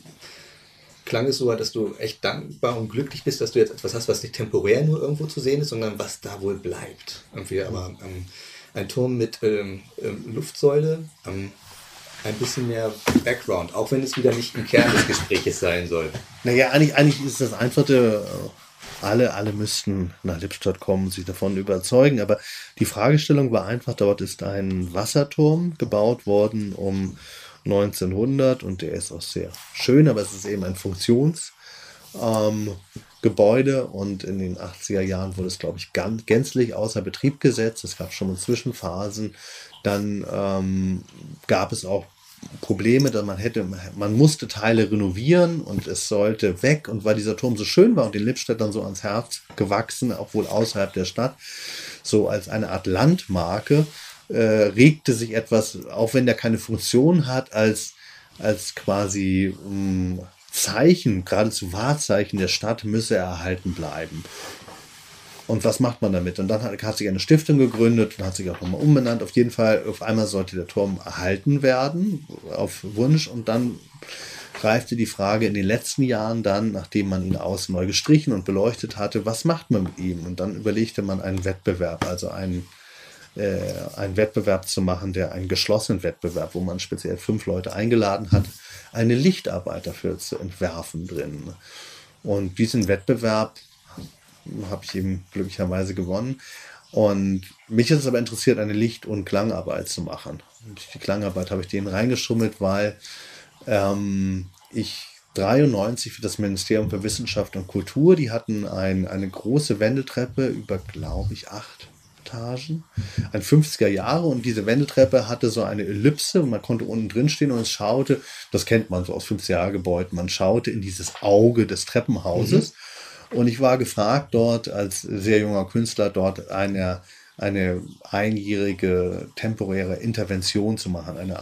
klang es so, dass du echt dankbar und glücklich bist, dass du jetzt etwas hast, was nicht temporär nur irgendwo zu sehen ist, sondern was da wohl bleibt. Irgendwie aber ähm, ein Turm mit ähm, ähm Luftsäule. Ähm, ein bisschen mehr Background, auch wenn es wieder nicht im Kern des Gespräches sein soll. Naja, eigentlich, eigentlich ist das einfache, äh, alle, alle müssten nach Lippstadt kommen, sich davon überzeugen. Aber die Fragestellung war einfach, dort ist ein Wasserturm gebaut worden um 1900 und der ist auch sehr schön, aber es ist eben ein Funktionsgebäude ähm, und in den 80er Jahren wurde es, glaube ich, ganz, gänzlich außer Betrieb gesetzt. Es gab schon mal Zwischenphasen. Dann ähm, gab es auch Probleme, dass man hätte, man musste Teile renovieren und es sollte weg. Und weil dieser Turm so schön war und den Lippstädtern so ans Herz gewachsen, obwohl außerhalb der Stadt, so als eine Art Landmarke, äh, regte sich etwas, auch wenn der keine Funktion hat, als, als quasi mh, hm, Zeichen, geradezu Wahrzeichen der Stadt, müsse erhalten bleiben. Und was macht man damit? Und dann hat, hat sich eine Stiftung gegründet und hat sich auch nochmal umbenannt. Auf jeden Fall, auf einmal sollte der Turm erhalten werden, auf Wunsch. Und dann reifte die Frage in den letzten Jahren dann, nachdem man ihn außen neu gestrichen und beleuchtet hatte, was macht man mit ihm? Und dann überlegte man einen Wettbewerb, also einen, einen Wettbewerb zu machen, der einen geschlossenen Wettbewerb, wo man speziell fünf Leute eingeladen hat, eine Lichtarbeit dafür zu entwerfen drin. Und diesen Wettbewerb habe ich eben glücklicherweise gewonnen. Und mich hat es aber interessiert, eine Licht- und Klangarbeit zu machen. Und die Klangarbeit habe ich denen reingeschummelt, weil ähm, ich 93 für das Ministerium für Wissenschaft und Kultur, die hatten ein, eine große Wendeltreppe über, glaube ich, acht Etagen, ein 50er Jahre und diese Wendeltreppe hatte so eine Ellipse und man konnte unten drin stehen und es schaute, das kennt man so aus 50er Jahre Gebäuden, man schaute in dieses Auge des Treppenhauses. Mhm und ich war gefragt, dort als sehr junger Künstler, dort eine, eine einjährige temporäre Intervention zu machen, eine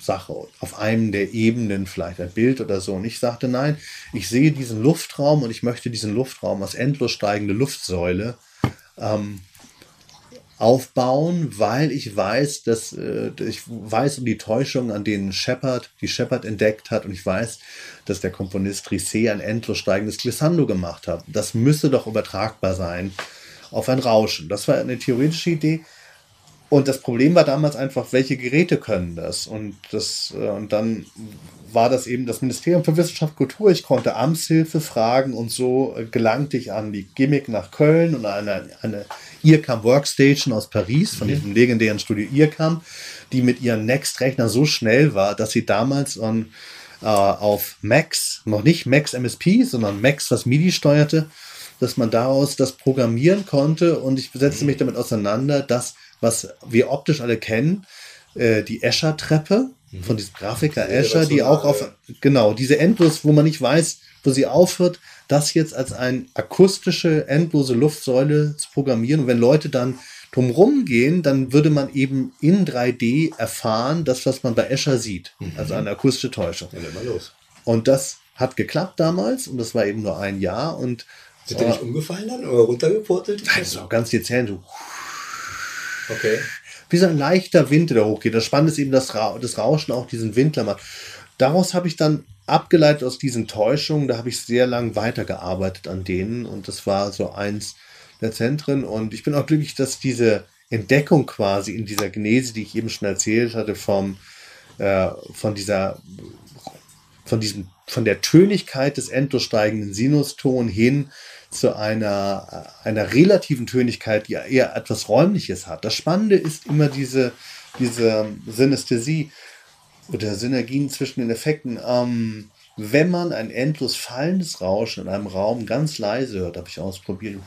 Sache auf einem der Ebenen, vielleicht ein Bild oder so. Und ich sagte, nein, ich sehe diesen Luftraum und ich möchte diesen Luftraum als endlos steigende Luftsäule ähm, aufbauen, weil ich weiß, dass äh, ich weiß um die Täuschung, an denen Shepard, die Shepard entdeckt hat, und ich weiß, dass der Komponist Trissé ein endlos steigendes Glissando gemacht hat. Das müsse doch übertragbar sein auf ein Rauschen. Das war eine theoretische Idee. Und das Problem war damals einfach, welche Geräte können das? Und, das, äh, und dann war das eben das Ministerium für Wissenschaft und Kultur. Ich konnte Amtshilfe fragen und so gelangte ich an die Gimmick nach Köln und eine, eine IRCAM Workstation aus Paris, von mhm. diesem legendären Studio IRCAM, die mit ihren Next-Rechner so schnell war, dass sie damals on, äh, auf Max, noch nicht Max MSP, sondern Max, was MIDI steuerte, dass man daraus das programmieren konnte und ich setzte mich damit auseinander, dass, was wir optisch alle kennen, äh, die Escher-Treppe mhm. von diesem Grafiker Escher, die auch auf, genau, diese Endlos, wo man nicht weiß, wo sie aufhört, das jetzt als eine akustische, endlose Luftsäule zu programmieren. Und wenn Leute dann drumherum gehen, dann würde man eben in 3D erfahren, das, was man bei Escher sieht. Mhm. Also eine akustische Täuschung. Ja, mal los. Und das hat geklappt damals und das war eben nur ein Jahr. Und Sind die nicht umgefallen dann oder runtergeportelt? Nein, das auch ganz dezent. So. Okay. Wie so ein leichter Wind, der hochgeht. Das Spannende ist eben, dass das Rauschen auch diesen Windler macht. Daraus habe ich dann abgeleitet aus diesen Täuschungen, da habe ich sehr lang weitergearbeitet an denen und das war so eins der Zentren und ich bin auch glücklich, dass diese Entdeckung quasi in dieser Genese, die ich eben schon erzählt hatte, vom, äh, von dieser, von diesem, von der Tönigkeit des endlossteigenden Sinuston hin zu einer, einer relativen Tönigkeit, die eher etwas Räumliches hat. Das Spannende ist immer diese, diese Synästhesie oder Synergien zwischen den Effekten. Ähm, wenn man ein endlos fallendes Rauschen in einem Raum ganz leise hört, habe ich ausprobiert,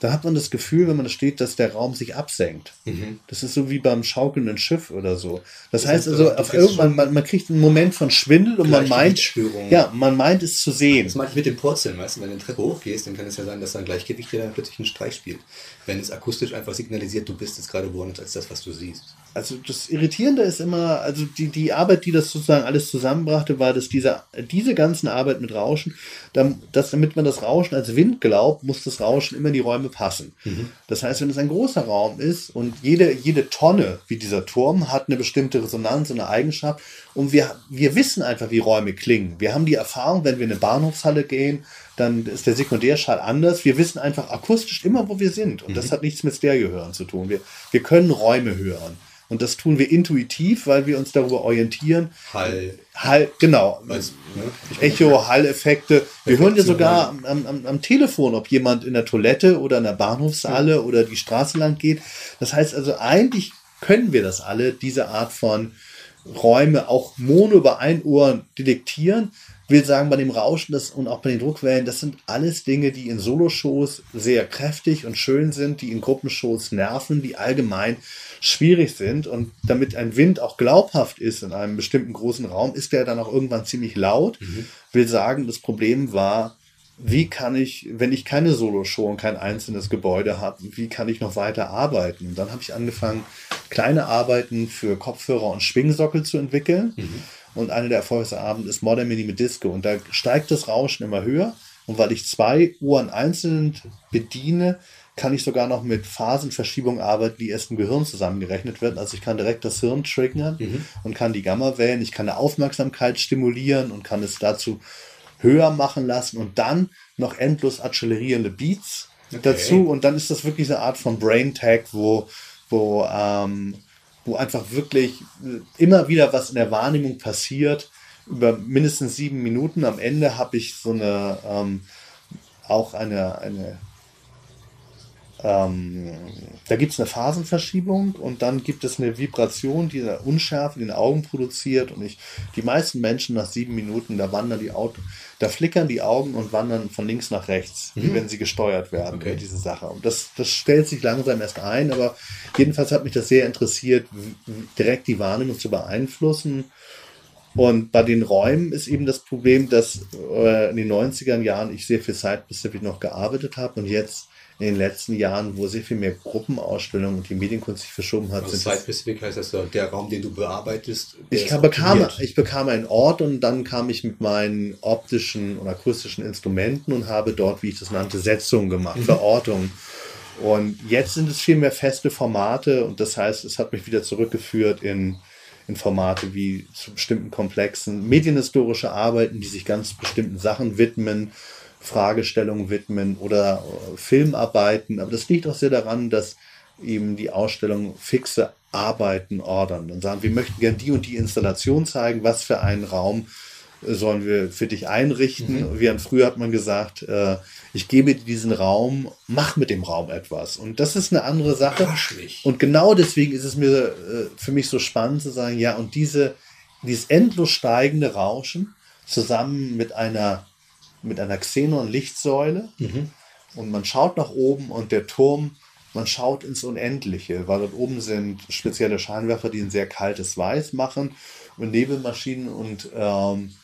da hat man das Gefühl, wenn man da steht, dass der Raum sich absenkt. Mhm. Das ist so wie beim schaukelnden Schiff oder so. Das, das heißt also, auf irgendwann, man, man, kriegt einen Moment von Schwindel und man meint, ja, man meint es zu sehen. Das mache ich mit dem Porzellan, weißt du, wenn du eine Treppe hochgehst, dann kann es ja sein, dass da ein Gleichgewicht dir dann plötzlich einen Streich spielt. Wenn es akustisch einfach signalisiert, du bist jetzt gerade woanders als das, was du siehst. Also das Irritierende ist immer, also die, die Arbeit, die das sozusagen alles zusammenbrachte, war, dass diese, diese ganzen Arbeit mit Rauschen, dann, dass damit man das Rauschen als Wind glaubt, muss das Rauschen immer in die Räume passen. Mhm. Das heißt, wenn es ein großer Raum ist und jede, jede Tonne, wie dieser Turm, hat eine bestimmte Resonanz und eine Eigenschaft und wir, wir wissen einfach, wie Räume klingen. Wir haben die Erfahrung, wenn wir in eine Bahnhofshalle gehen, dann ist der Sekundärschall anders. Wir wissen einfach akustisch immer, wo wir sind. Und das Mhm. hat nichts mit Stereohören zu tun. Wir, wir können Räume hören. Und das tun wir intuitiv, weil wir uns darüber orientieren. Hall. Hall, genau. Weiß, ne? Echo, Halleffekte. Wir hören ja Effekte, sogar am, am, am- Telefon, ob jemand in der Toilette oder in der Bahnhofshalle oder die Straße lang geht. Das heißt also, eigentlich können wir das alle, diese Art von Räume auch mono über ein Ohr detektieren. Will sagen, bei dem Rauschen das, und auch bei den Druckwellen, das sind alles Dinge, die in Soloshows sehr kräftig und schön sind, die in Gruppenshows nerven, die allgemein schwierig sind. Und damit ein Wind auch glaubhaft ist in einem bestimmten großen Raum, ist der dann auch irgendwann ziemlich laut. Will sagen, das Problem war, wie kann ich, wenn ich keine Soloshow und kein einzelnes Gebäude habe, wie kann ich noch weiter arbeiten? Und dann habe ich angefangen, kleine Arbeiten für Kopfhörer und Schwingsockel zu entwickeln. Und einer der erfolgreichsten Abend ist Modern Mini mit Disco. Und da steigt das Rauschen immer höher. Und weil ich zwei Ohren einzeln bediene, kann ich sogar noch mit Phasenverschiebung arbeiten, die erst im Gehirn zusammengerechnet wird. Also ich kann direkt das Hirn triggern und kann die Gammawellen, ich kann eine Aufmerksamkeit stimulieren und kann es dazu höher machen lassen und dann noch endlos accelerierende Beats dazu. Und dann ist das wirklich eine Art von Brain Tag, wo, wo, ähm, wo einfach wirklich äh, immer wieder was in der Wahrnehmung passiert. Über mindestens sieben Minuten. Am Ende habe ich so eine ähm, auch eine, eine ähm, da gibt es eine Phasenverschiebung und dann gibt es eine Vibration, die eine Unschärfe in den Augen produziert. Und ich, die meisten Menschen nach sieben Minuten, da wandern die Augen, da flickern die Augen und wandern von links nach rechts, wie wenn sie gesteuert werden Okay. diese Sache. Und das, das stellt sich langsam erst ein, aber jedenfalls hat mich das sehr interessiert, direkt die Wahrnehmung zu beeinflussen. Und bei den Räumen ist eben das Problem, dass äh, in den 90er Jahren ich sehr viel Site-Specific noch gearbeitet habe und jetzt in den letzten Jahren, wo sehr viel mehr Gruppenausstellungen und die Medienkunst sich verschoben hat, Also Site-Specific heißt das, der Raum, den du bearbeitest. ich bekam, ich bekam einen Ort und dann kam ich mit meinen optischen und akustischen Instrumenten und habe dort, wie ich das nannte, Setzungen gemacht, Verortungen. Und jetzt sind es viel mehr feste Formate und das heißt, es hat mich wieder zurückgeführt in, in Formate wie zu bestimmten komplexen medienhistorische Arbeiten, die sich ganz bestimmten Sachen widmen, Fragestellungen widmen oder äh, Filmarbeiten. Aber das liegt auch sehr daran, dass eben die Ausstellung fixe Arbeiten ordern und sagen, wir möchten gerne die und die Installation zeigen, was für einen Raum äh, sollen wir für dich einrichten. Während früher hat man gesagt, äh, ich gebe dir diesen Raum, mach mit dem Raum etwas. Und das ist eine andere Sache. Überrasch mich. Und genau deswegen ist es mir äh, für mich so spannend zu sagen, ja, und diese, dieses endlos steigende Rauschen zusammen mit einer, mit einer Xenon-Lichtsäule und man schaut nach oben und der Turm, man schaut ins Unendliche, weil dort oben sind spezielle Scheinwerfer, die ein sehr kaltes Weiß machen und Nebelmaschinen und ähm,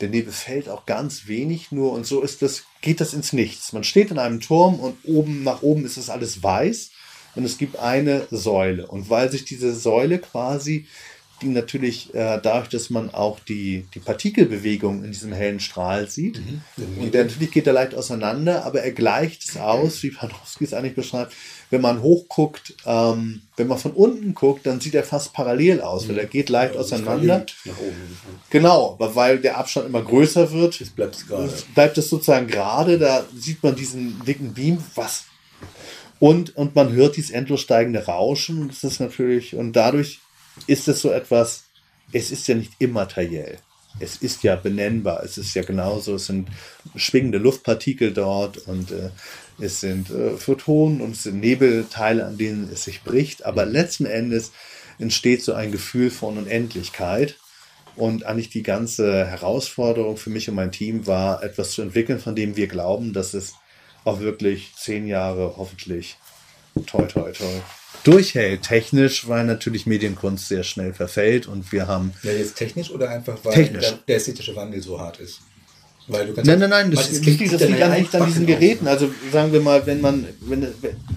der Nebel fällt auch ganz wenig nur und so ist das, geht das ins Nichts. Man steht in einem Turm und oben nach oben ist es alles weiß und es gibt eine Säule. Und weil sich diese Säule quasi, die natürlich äh, dadurch, dass man auch die, die Partikelbewegung in diesem hellen Strahl sieht, und der natürlich geht er leicht auseinander, aber er gleicht es aus, wie Panofsky es eigentlich beschreibt. Wenn man hochguckt, ähm, wenn man von unten guckt, dann sieht er fast parallel aus, weil er geht leicht auseinander. Nach oben. Genau, weil der Abstand immer größer wird, Jetzt bleibt es gerade. bleibt es sozusagen gerade, da sieht man diesen dicken Beam, was und, und man hört dieses endlos steigende Rauschen. Das ist natürlich, und dadurch ist es so etwas, es ist ja nicht immateriell. Es ist ja benennbar. Es ist ja genauso, es sind schwingende Luftpartikel dort und äh, es sind äh, Photonen und es sind Nebelteile, an denen es sich bricht. Aber letzten Endes entsteht so ein Gefühl von Unendlichkeit. Und eigentlich die ganze Herausforderung für mich und mein Team war, etwas zu entwickeln, von dem wir glauben, dass es auch wirklich zehn Jahre hoffentlich toi toi toi durchhält. Technisch, weil natürlich Medienkunst sehr schnell verfällt und wir haben. Ja, jetzt technisch oder einfach, weil Technisch. Der, der ästhetische Wandel so hart ist? Weil du kannst Nein, nein, nein, das, das liegt, das liegt ja an, nicht an diesen. Geräten. Also sagen wir mal, wenn man, wenn,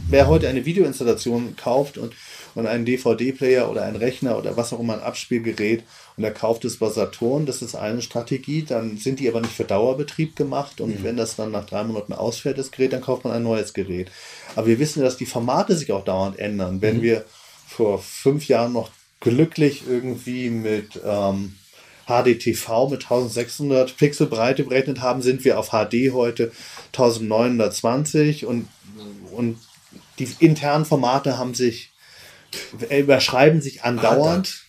wer heute eine Videoinstallation kauft und, und einen DVD-Player oder einen Rechner oder was auch immer ein Abspielgerät und er kauft es bei Saturn, das ist eine Strategie, dann sind die aber nicht für Dauerbetrieb gemacht und wenn das dann nach drei Monaten ausfällt, das Gerät, dann kauft man ein neues Gerät. Aber wir wissen, dass die Formate sich auch dauernd ändern. Wenn wir vor fünf Jahren noch glücklich irgendwie mit ähm, HDTV mit 1600 Pixel Breite berechnet haben, sind wir auf HD heute 1920 und, und die internen Formate haben sich, überschreiben sich andauernd.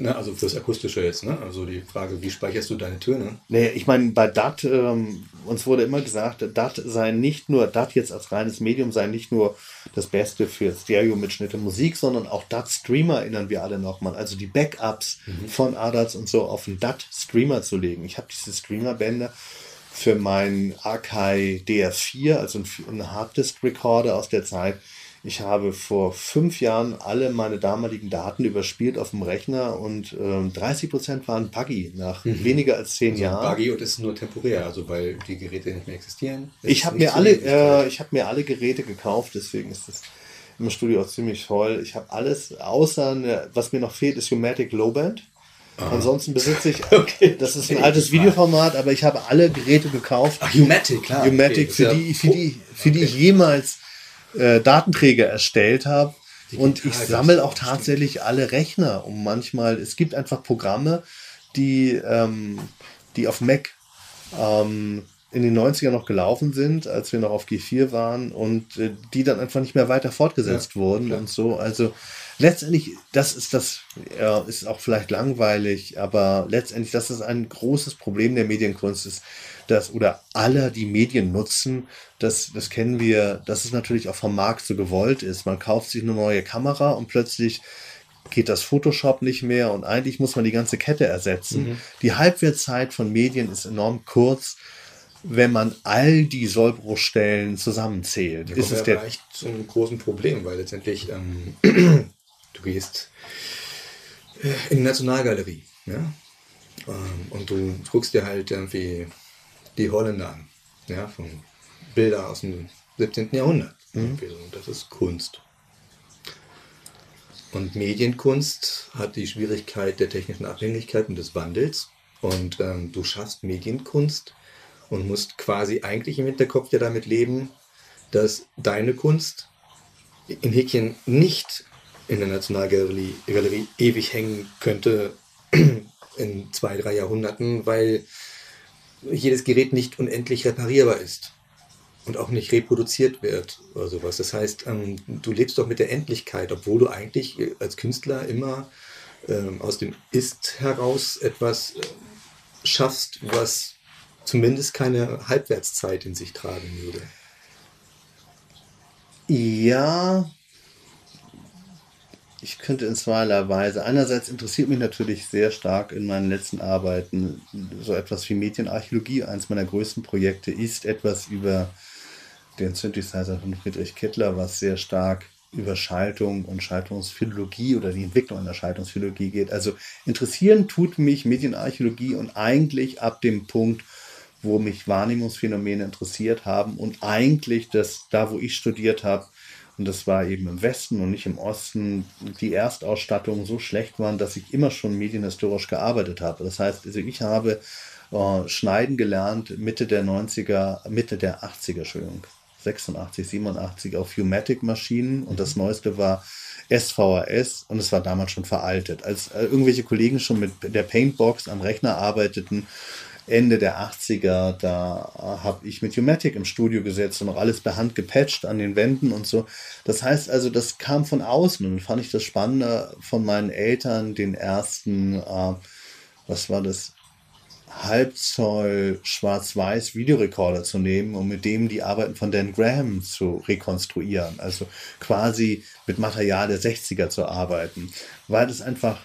Ne, also fürs Akustische jetzt, ne? Also die Frage, wie speicherst du deine Töne? Nee, ich meine, bei DAT, ähm, uns wurde immer gesagt, DAT sei nicht nur, DAT jetzt als reines Medium sei nicht nur das Beste für Stereo-Mitschnitte Musik, sondern auch DAT-Streamer erinnern wir alle nochmal. Also die Backups mhm. von ADATs und so auf einen DAT-Streamer zu legen. Ich habe diese Streamer-Bänder für meinen Akai DR4, also einen Harddisk-Recorder aus der Zeit, ich habe vor fünf Jahren alle meine damaligen Daten überspielt auf dem Rechner und äh, 30 Prozent waren buggy nach mhm. weniger als zehn also Jahren. Buggy und ist nur temporär, also weil die Geräte nicht mehr existieren. Ich habe mir, alle, äh, ich mir alle Geräte gekauft, deswegen ist das im Studio auch ziemlich voll. Ich habe alles, außer, eine, was mir noch fehlt, ist Humatic Lowband. Aha. Ansonsten besitze ich, okay. das ist ein altes Videoformat, aber ich habe alle Geräte gekauft. Ach, Humatic, klar. Humatic, okay, für, die, für, die, für okay. die ich jemals äh, Datenträger erstellt habe. Und ich sammle auch tatsächlich alle Rechner. Und manchmal, es gibt einfach Programme, die, ähm, die auf Mac ähm, in den 90ern noch gelaufen sind, als wir noch auf G4 waren und äh, die dann einfach nicht mehr weiter fortgesetzt ja, wurden klar. und so. Also letztendlich, das ist das, ja, ist auch vielleicht langweilig, aber letztendlich, das ist ein großes Problem der Medienkunst, ist, dass, oder alle, die Medien nutzen, das, das kennen wir, dass es natürlich auch vom Markt so gewollt ist. Man kauft sich eine neue Kamera und plötzlich geht das Photoshop nicht mehr und eigentlich muss man die ganze Kette ersetzen. Mhm. Die Halbwertszeit von Medien ist enorm kurz wenn man all die Sollbruchstellen zusammenzählt. Ja, ist es der echt zu einem großen Problem, weil letztendlich ähm, du gehst äh, in die Nationalgalerie ja? Ähm, und du guckst dir halt irgendwie die Holländer an, ja, von Bilder aus dem 17. Jahrhundert. Mhm. Das ist Kunst. Und Medienkunst hat die Schwierigkeit der technischen Abhängigkeit und des Wandels. Und ähm, du schaffst Medienkunst und musst quasi eigentlich im Hinterkopf ja damit leben, dass deine Kunst in Häkchen nicht in der Nationalgalerie Galerie ewig hängen könnte in zwei, drei Jahrhunderten, weil jedes Gerät nicht unendlich reparierbar ist und auch nicht reproduziert wird oder sowas. Das heißt, ähm, du lebst doch mit der Endlichkeit, obwohl du eigentlich als Künstler immer ähm, aus dem Ist heraus etwas äh, schaffst, was zumindest keine Halbwertszeit in sich tragen würde. Ja, ich könnte in zweierlei Weise. Einerseits interessiert mich natürlich sehr stark in meinen letzten Arbeiten so etwas wie Medienarchäologie. Eines meiner größten Projekte ist etwas über den Synthesizer von Friedrich Kittler, was sehr stark über Schaltung und Schaltungsphilologie oder die Entwicklung einer Schaltungsphilologie geht. Also interessieren tut mich Medienarchäologie und eigentlich ab dem Punkt, wo mich Wahrnehmungsphänomene interessiert haben und eigentlich das, da wo ich studiert habe, und das war eben im Westen und nicht im Osten, die Erstausstattungen so schlecht waren, dass ich immer schon medienhistorisch gearbeitet habe. Das heißt, also ich habe äh, Schneiden gelernt Mitte der 90er, Mitte der 80er, Entschuldigung, 86, 87 auf Humatic-Maschinen und das neueste war SVHS und es war damals schon veraltet. Als äh, irgendwelche Kollegen schon mit der Paintbox am Rechner arbeiteten, Ende der 80er, da habe ich mit Humatic im Studio gesetzt und auch alles per Hand gepatcht an den Wänden und so. Das heißt also, das kam von außen und fand ich das Spannende von meinen Eltern, den ersten, äh, was war das, Halbzoll schwarz-weiß Videorekorder zu nehmen und mit dem die Arbeiten von Dan Graham zu rekonstruieren. Also quasi mit Material der 60er zu arbeiten, weil das einfach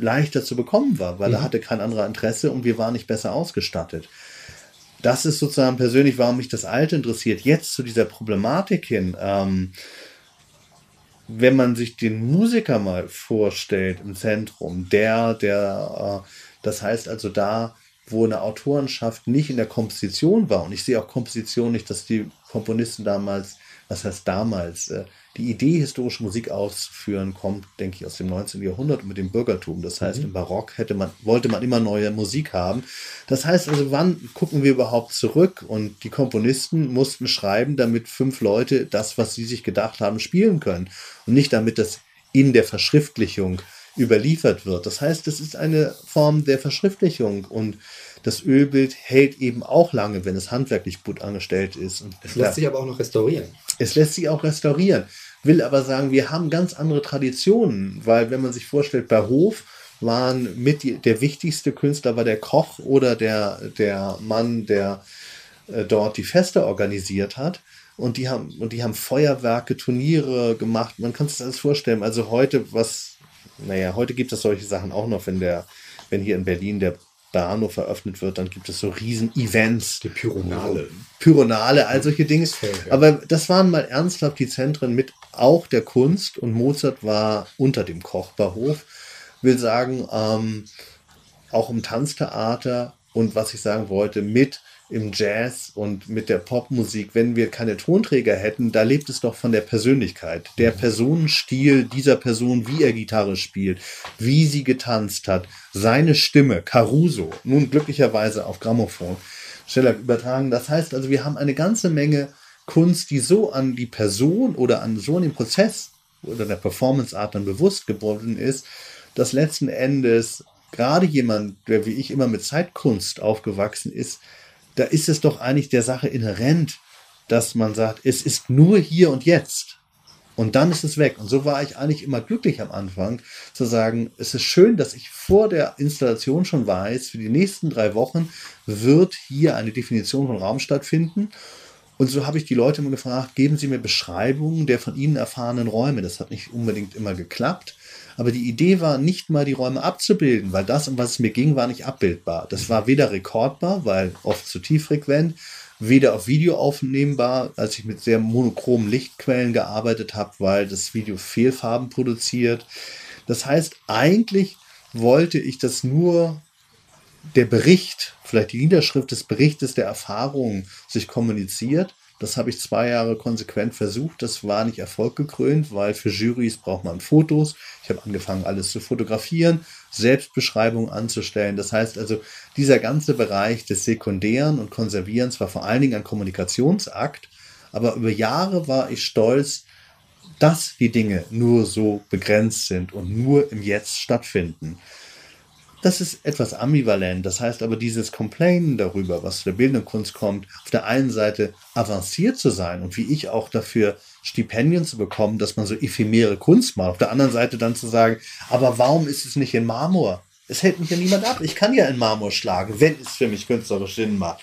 leichter zu bekommen war, weil mhm. er hatte kein anderer Interesse und wir waren nicht besser ausgestattet. Das ist sozusagen persönlich, warum mich das Alte interessiert. Jetzt zu dieser Problematik hin, ähm, wenn man sich den Musiker mal vorstellt im Zentrum, der, der, äh, das heißt also da, wo eine Autorenschaft nicht in der Komposition war, und ich sehe auch Komposition nicht, dass die Komponisten damals, was heißt damals, äh, die Idee, historische Musik auszuführen, kommt, denke ich, aus dem 19. Jahrhundert mit dem Bürgertum. Das heißt, mhm. im Barock hätte man, wollte man immer neue Musik haben. Das heißt also, wann gucken wir überhaupt zurück? Und die Komponisten mussten schreiben, damit fünf Leute das, was sie sich gedacht haben, spielen können. Und nicht damit das in der Verschriftlichung überliefert wird. Das heißt, es ist eine Form der Verschriftlichung und das Ölbild hält eben auch lange, wenn es handwerklich gut angestellt ist. Und es lässt sich aber auch noch restaurieren. Es lässt sich auch restaurieren. Will aber sagen, wir haben ganz andere Traditionen, weil wenn man sich vorstellt, bei Hof waren mit die, der wichtigste Künstler war der Koch oder der, der Mann, der äh, dort die Feste organisiert hat. Und die haben, und die haben Feuerwerke, Turniere gemacht. Man kann sich das alles vorstellen. Also heute, was, naja, heute gibt es solche Sachen auch noch, wenn der, wenn hier in Berlin der Bahnhof eröffnet wird, dann gibt es so riesen Events. Die Pyronale. Pyronale, all solche Dinge. Aber das waren mal ernsthaft die Zentren mit auch der Kunst und Mozart war unter dem Kochbarhof. Will sagen, ähm, auch im Tanztheater und was ich sagen wollte, mit im Jazz und mit der Popmusik, wenn wir keine Tonträger hätten, da lebt es doch von der Persönlichkeit, der mhm. Personenstil dieser Person, wie er Gitarre spielt, wie sie getanzt hat, seine Stimme, Caruso, nun glücklicherweise auf Grammophon, schneller übertragen. Das heißt also, wir haben eine ganze Menge Kunst, die so an die Person oder an so einen Prozess oder der Performanceart dann bewusst geworden ist, dass letzten Endes gerade jemand, der wie ich immer mit Zeitkunst aufgewachsen ist, da ist es doch eigentlich der Sache inhärent, dass man sagt, es ist nur hier und jetzt. Und dann ist es weg. Und so war ich eigentlich immer glücklich am Anfang, zu sagen, es ist schön, dass ich vor der Installation schon weiß, für die nächsten drei Wochen wird hier eine Definition von Raum stattfinden. Und so habe ich die Leute immer gefragt, geben Sie mir Beschreibungen der von Ihnen erfahrenen Räume. Das hat nicht unbedingt immer geklappt. Aber die Idee war nicht mal die Räume abzubilden, weil das, um was es mir ging, war nicht abbildbar. Das war weder rekordbar, weil oft zu tieffrequent, weder auf Video aufnehmbar, als ich mit sehr monochromen Lichtquellen gearbeitet habe, weil das Video Fehlfarben produziert. Das heißt, eigentlich wollte ich das nur der Bericht, vielleicht die Niederschrift des Berichtes der Erfahrungen sich kommuniziert das habe ich zwei Jahre konsequent versucht. Das war nicht erfolggekrönt, weil für Jurys braucht man Fotos. Ich habe angefangen, alles zu fotografieren, Selbstbeschreibungen anzustellen. Das heißt also, dieser ganze Bereich des Sekundären und Konservierens war vor allen Dingen ein Kommunikationsakt. Aber über Jahre war ich stolz, dass die Dinge nur so begrenzt sind und nur im Jetzt stattfinden. Das ist etwas ambivalent. Das heißt aber, dieses Complainen darüber, was der bildenden Kunst kommt, auf der einen Seite avanciert zu sein und wie ich auch dafür Stipendien zu bekommen, dass man so ephemere Kunst macht. Auf der anderen Seite dann zu sagen, aber warum ist es nicht in Marmor? Es hält mich ja niemand ab. Ich kann ja in Marmor schlagen, wenn es für mich künstlerisch Sinn macht.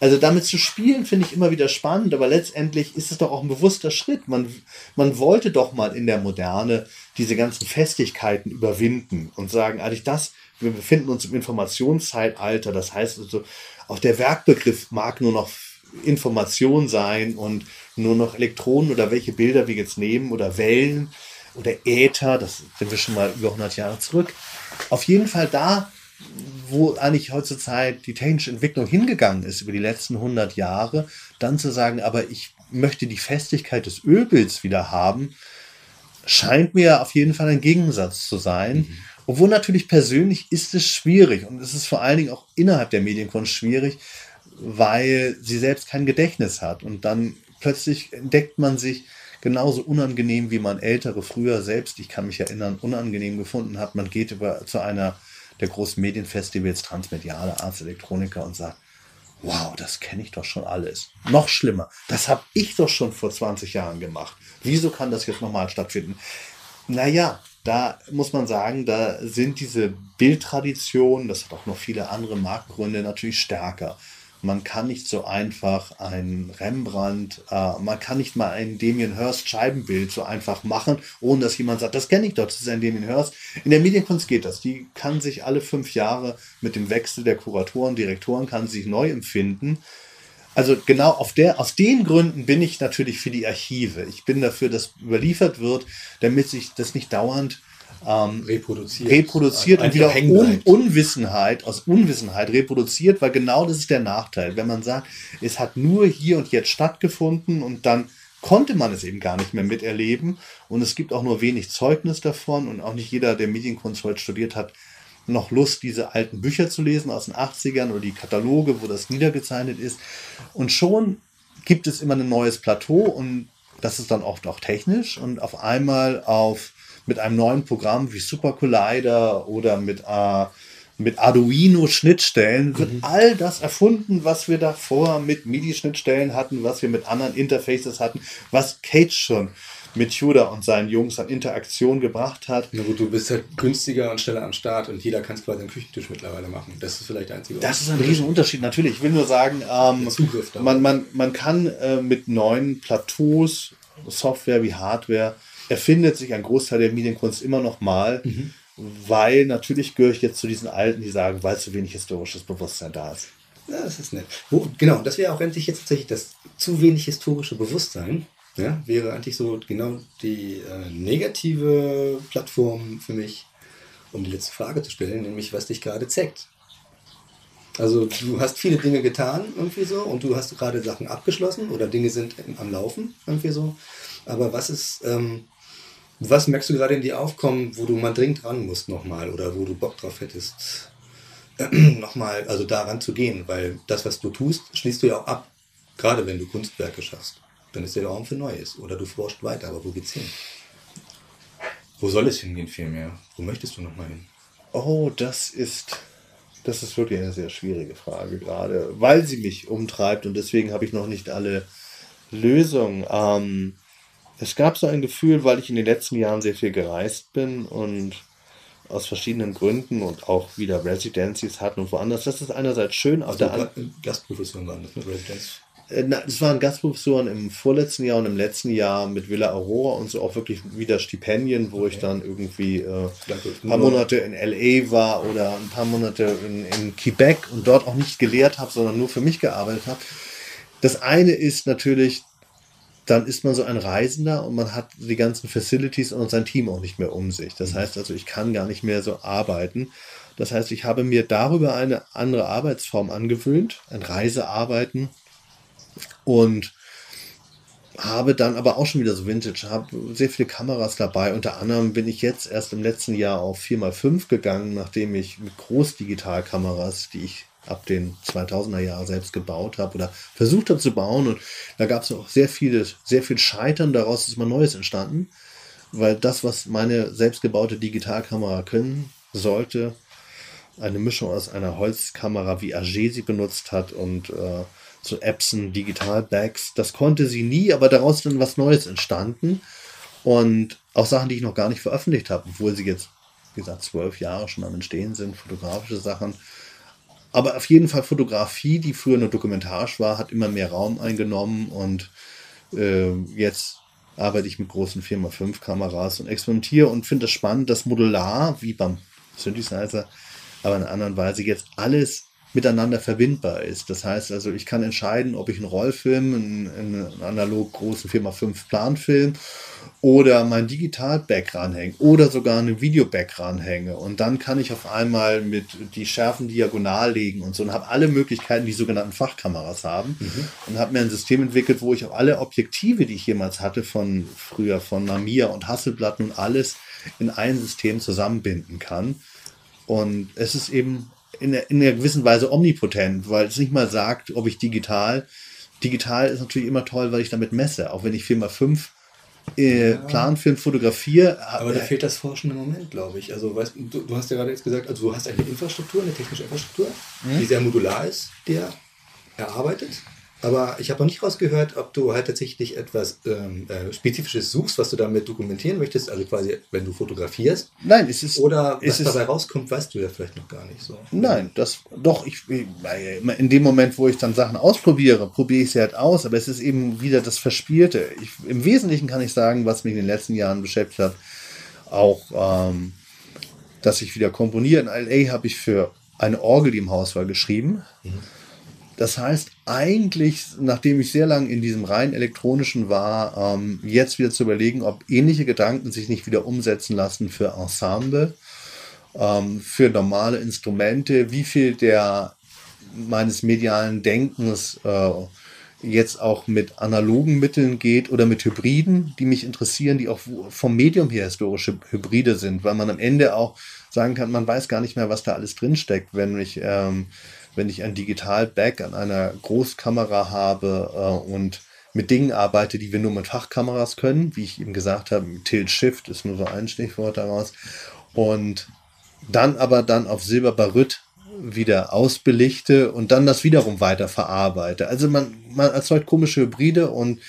Also damit zu spielen, finde ich immer wieder spannend, aber letztendlich ist es doch auch ein bewusster Schritt. Man, man wollte doch mal in der Moderne diese ganzen Festigkeiten überwinden und sagen, eigentlich das wir befinden uns im Informationszeitalter. Das heißt also, auch der Werkbegriff mag nur noch Information sein und nur noch Elektronen oder welche Bilder wir jetzt nehmen oder Wellen oder Äther, das sind wir schon mal über 100 Jahre zurück. Auf jeden Fall da, wo eigentlich heutzutage die technische Entwicklung hingegangen ist über die letzten 100 Jahre, dann zu sagen, aber ich möchte die Festigkeit des Ölbilds wieder haben, scheint mir auf jeden Fall ein Gegensatz zu sein. Mhm. Obwohl natürlich persönlich ist es schwierig und es ist vor allen Dingen auch innerhalb der Medienkunst schwierig, weil sie selbst kein Gedächtnis hat und dann plötzlich entdeckt man sich genauso unangenehm, wie man ältere früher selbst, ich kann mich erinnern, unangenehm gefunden hat. Man geht über zu einer der großen Medienfestivals, Transmediale, Arts Elektroniker und sagt, wow, das kenne ich doch schon alles. Noch schlimmer, das habe ich doch schon vor 20 Jahren gemacht. Wieso kann das jetzt nochmal stattfinden? Naja, da muss man sagen, da sind diese Bildtraditionen, das hat auch noch viele andere Marktgründe, natürlich stärker. Man kann nicht so einfach ein Rembrandt, äh, man kann nicht mal ein Damien Hirst Scheibenbild so einfach machen, ohne dass jemand sagt, das kenne ich doch, das ist ein Damien Hirst. In der Medienkunst geht das. Die kann sich alle fünf Jahre mit dem Wechsel der Kuratoren, Direktoren, kann sich neu empfinden. Also genau auf der, aus den Gründen bin ich natürlich für die Archive. Ich bin dafür, dass überliefert wird, damit sich das nicht dauernd ähm, reproduziert, reproduziert und wieder Un Unwissenheit, aus Unwissenheit reproduziert, weil genau das ist der Nachteil. Wenn man sagt, es hat nur hier und jetzt stattgefunden und dann konnte man es eben gar nicht mehr miterleben und es gibt auch nur wenig Zeugnis davon und auch nicht jeder, der Medienkunst heute studiert hat, noch Lust, diese alten Bücher zu lesen aus den 80ern oder die Kataloge, wo das niedergezeichnet ist. Und schon gibt es immer ein neues Plateau und das ist dann oft auch technisch und auf einmal auf mit einem neuen Programm wie Super Collider oder mit, äh, mit Arduino-Schnittstellen wird mhm. all das erfunden, was wir davor mit MIDI-Schnittstellen hatten, was wir mit anderen Interfaces hatten, was Cage schon mit Tudor und seinen Jungs an Interaktion gebracht hat. Na gut, du bist halt günstiger und schneller am Start und jeder kann es quasi am Küchentisch mittlerweile machen. Das ist vielleicht der einzige Das ist ein Riesenunterschied, natürlich. Ich will nur sagen, ähm, man, man, man kann äh, mit neuen Plateaus, Software wie Hardware, erfindet sich ein Großteil der Medienkunst immer noch mal. Mhm. Weil natürlich gehöre ich jetzt zu diesen Alten, die sagen, weil zu wenig historisches Bewusstsein da ist. Ja, das ist nett. Wo, genau, das wäre auch endlich jetzt tatsächlich das zu wenig historische Bewusstsein. Ja, wäre eigentlich so genau die äh, negative Plattform für mich, um die letzte Frage zu stellen, nämlich was dich gerade zeigt. Also du hast viele Dinge getan, irgendwie so, und du hast gerade Sachen abgeschlossen oder Dinge sind am Laufen, irgendwie so. Aber was ist, ähm, was merkst du gerade in dir aufkommen, wo du mal dringend ran musst nochmal oder wo du Bock drauf hättest, nochmal, also daran zu gehen? Weil das, was du tust, schließt du ja auch ab, gerade wenn du Kunstwerke schaffst dann ist der Raum für Neues. Oder du forschst weiter, aber wo geht's hin? Wo soll es hingehen vielmehr? Wo möchtest du nochmal hin? Oh, das ist, das ist wirklich eine sehr schwierige Frage gerade, weil sie mich umtreibt und deswegen habe ich noch nicht alle Lösungen. Ähm, es gab so ein Gefühl, weil ich in den letzten Jahren sehr viel gereist bin und aus verschiedenen Gründen und auch wieder Residencies hatten und woanders. Das ist einerseits schön, auf also der anderen Gastprofessoren waren das mit Residenz. Äh, das waren Gastprofessoren im vorletzten Jahr und im letzten Jahr mit Villa Aurora und so auch wirklich wieder Stipendien, wo okay. ich dann irgendwie äh, ein paar Monate in LA war oder ein paar Monate in, in Quebec und dort auch nicht gelehrt habe, sondern nur für mich gearbeitet habe. Das eine ist natürlich, dann ist man so ein Reisender und man hat die ganzen Facilities und sein Team auch nicht mehr um sich. Das mhm. heißt also, ich kann gar nicht mehr so arbeiten. Das heißt, ich habe mir darüber eine andere Arbeitsform angewöhnt, ein Reisearbeiten und habe dann aber auch schon wieder so Vintage, habe sehr viele Kameras dabei. Unter anderem bin ich jetzt erst im letzten Jahr auf 4x5 gegangen, nachdem ich mit Großdigitalkameras, die ich ab den 2000er Jahren selbst gebaut habe oder versucht habe zu bauen. Und da gab es auch sehr viele, sehr viel Scheitern. Daraus ist mal Neues entstanden, weil das, was meine selbstgebaute Digitalkamera können sollte, eine Mischung aus einer Holzkamera, wie AG sie benutzt hat und äh, so Epson Digital Bags. Das konnte sie nie, aber daraus ist dann was Neues entstanden. Und auch Sachen, die ich noch gar nicht veröffentlicht habe, obwohl sie jetzt, wie gesagt, zwölf Jahre schon am Entstehen sind, fotografische Sachen. Aber auf jeden Fall Fotografie, die früher nur dokumentarisch war, hat immer mehr Raum eingenommen und äh, jetzt arbeite ich mit großen 4x5 Kameras und experimentiere und finde es spannend, dass modular, wie beim Synthesizer, aber in einer anderen Weise jetzt alles miteinander verbindbar ist. Das heißt also, ich kann entscheiden, ob ich einen Rollfilm, einen, einen analog großen 4x5 Planfilm oder mein Digital-Back ranhänge oder sogar einen Video-Back ranhänge. Und dann kann ich auf einmal mit die Schärfen diagonal legen und so und habe alle Möglichkeiten, die sogenannten Fachkameras haben. Mhm. Und habe mir ein System entwickelt, wo ich auch alle Objektive, die ich jemals hatte, von früher von Mamiya und Hasselblatt und alles in ein System zusammenbinden kann. Und es ist eben in, in einer gewissen Weise omnipotent, weil es nicht mal sagt, ob ich digital. Digital ist natürlich immer toll, weil ich damit messe. Auch wenn ich 4x5 äh, ja. Planfilm fotografiere. Aber da fehlt das forschende Moment, glaube ich. Also, weißt, du, du hast ja gerade jetzt gesagt, also du hast eine Infrastruktur, eine technische Infrastruktur, mhm. die sehr modular ist, der erarbeitet. Aber ich habe noch nicht rausgehört, ob du halt tatsächlich etwas ähm, äh, Spezifisches suchst, was du damit dokumentieren möchtest, also quasi, wenn du fotografierst. Nein, es ist. Oder was dabei rauskommt, weißt du ja vielleicht noch gar nicht so. Nein, das doch, ich, in dem Moment, wo ich dann Sachen ausprobiere, probiere ich sie halt aus, aber es ist eben wieder das Verspielte. Ich, Im Wesentlichen kann ich sagen, was mich in den letzten Jahren beschäftigt hat, auch, ähm, dass ich wieder komponiere. In LA habe ich für eine Orgel, die im Haus war, geschrieben. Mhm das heißt, eigentlich, nachdem ich sehr lange in diesem rein elektronischen war, ähm, jetzt wieder zu überlegen, ob ähnliche Gedanken sich nicht wieder umsetzen lassen für Ensemble, ähm, für normale Instrumente, wie viel der meines medialen Denkens äh, jetzt auch mit analogen Mitteln geht oder mit Hybriden, die mich interessieren, die auch vom Medium her historische Hybride sind, weil man am Ende auch sagen kann, man weiß gar nicht mehr, was da alles drinsteckt, wenn ich ähm, wenn ich ein Digital-Back an einer Großkamera habe äh, und mit Dingen arbeite, die wir nur mit Fachkameras können. Wie ich eben gesagt habe, Tilt Shift ist nur so ein Stichwort daraus. Und dann aber dann auf Silberbaryt wieder ausbelichte und dann das wiederum weiter verarbeite. Also man, man erzeugt komische Hybride und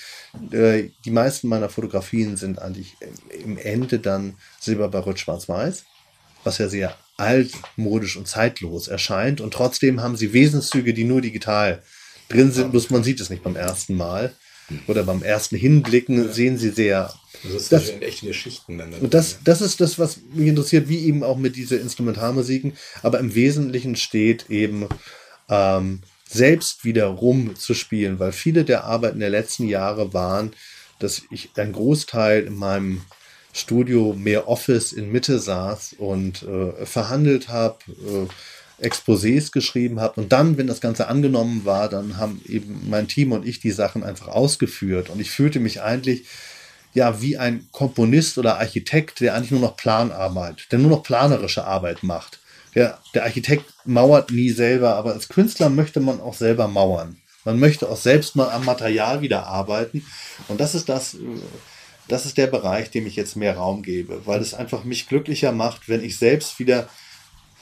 äh, die meisten meiner Fotografien sind eigentlich im Ende dann Silberbaryt schwarz-weiß, was ja sehr altmodisch und zeitlos erscheint und trotzdem haben sie Wesenszüge, die nur digital drin sind, bloß man sieht es nicht beim ersten Mal oder beim ersten Hinblicken ja. sehen sie sehr. Also das, das sind echte Geschichten dann. Und das, das ist das, was mich interessiert, wie eben auch mit dieser Instrumentalmusiken. Aber im Wesentlichen steht eben ähm, selbst wieder rumzuspielen, weil viele der Arbeiten der letzten Jahre waren, dass ich einen Großteil in meinem Studio mehr Office in Mitte saß und äh, verhandelt habe, äh, Exposés geschrieben habe. Und dann, wenn das Ganze angenommen war, dann haben eben mein Team und ich die Sachen einfach ausgeführt. Und ich fühlte mich eigentlich ja wie ein Komponist oder Architekt, der eigentlich nur noch Planarbeit, der nur noch planerische Arbeit macht. Der, der Architekt mauert nie selber, aber als Künstler möchte man auch selber mauern. Man möchte auch selbst mal am Material wieder arbeiten. Und das ist das, das ist der Bereich, dem ich jetzt mehr Raum gebe, weil es einfach mich glücklicher macht, wenn ich selbst wieder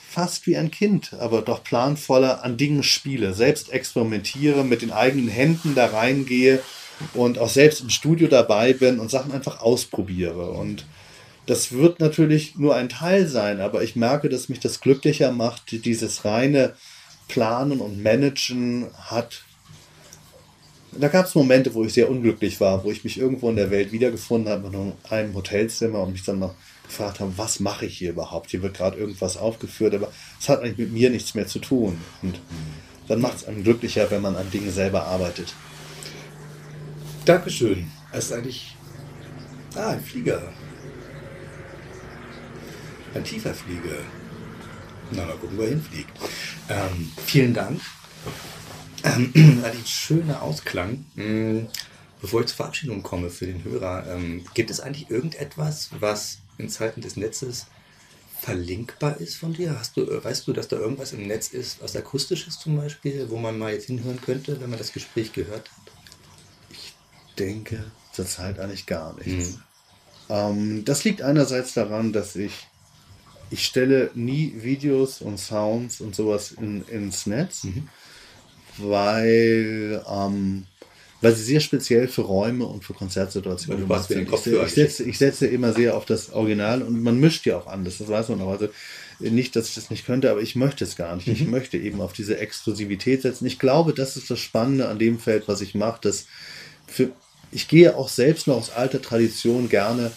fast wie ein Kind, aber doch planvoller an Dingen spiele, selbst experimentiere, mit den eigenen Händen da reingehe und auch selbst im Studio dabei bin und Sachen einfach ausprobiere. Und das wird natürlich nur ein Teil sein, aber ich merke, dass mich das glücklicher macht. Dieses reine Planen und Managen hat. Da gab es Momente, wo ich sehr unglücklich war, wo ich mich irgendwo in der Welt wiedergefunden habe, in einem Hotelzimmer und mich dann noch gefragt haben, was mache ich hier überhaupt? Hier wird gerade irgendwas aufgeführt, aber es hat eigentlich mit mir nichts mehr zu tun. Und dann macht es einem glücklicher, wenn man an Dingen selber arbeitet. Dankeschön. Es ist eigentlich. Ah, ein Flieger. Ein tiefer Flieger. Na, mal gucken, wo er hinfliegt. Ähm, vielen Dank. Ähm, ein schöner Ausklang. Hm, bevor ich zur Verabschiedung komme für den Hörer, ähm, gibt es eigentlich irgendetwas, was in Zeiten des Netzes verlinkbar ist von dir? Hast du, äh, weißt du, dass da irgendwas im Netz ist, was akustisch ist zum Beispiel, wo man mal jetzt hinhören könnte, wenn man das Gespräch gehört hat? Ich denke zurzeit eigentlich gar nichts. Mhm. Ähm, das liegt einerseits daran, dass ich ich stelle nie Videos und Sounds und sowas in, ins Netz, mhm. Weil ähm, weil sie sehr speziell für Räume und für Konzertsituationen gemacht sind. Ich, ich, setze, ich setze immer sehr auf das Original und man mischt ja auch anders, das weiß man auch. Also nicht, dass ich das nicht könnte, aber ich möchte es gar nicht. Mhm. Ich möchte eben auf diese Exklusivität setzen. Ich glaube, das ist das Spannende an dem Feld, was ich mache, dass für, ich gehe auch selbst noch aus alter Tradition gerne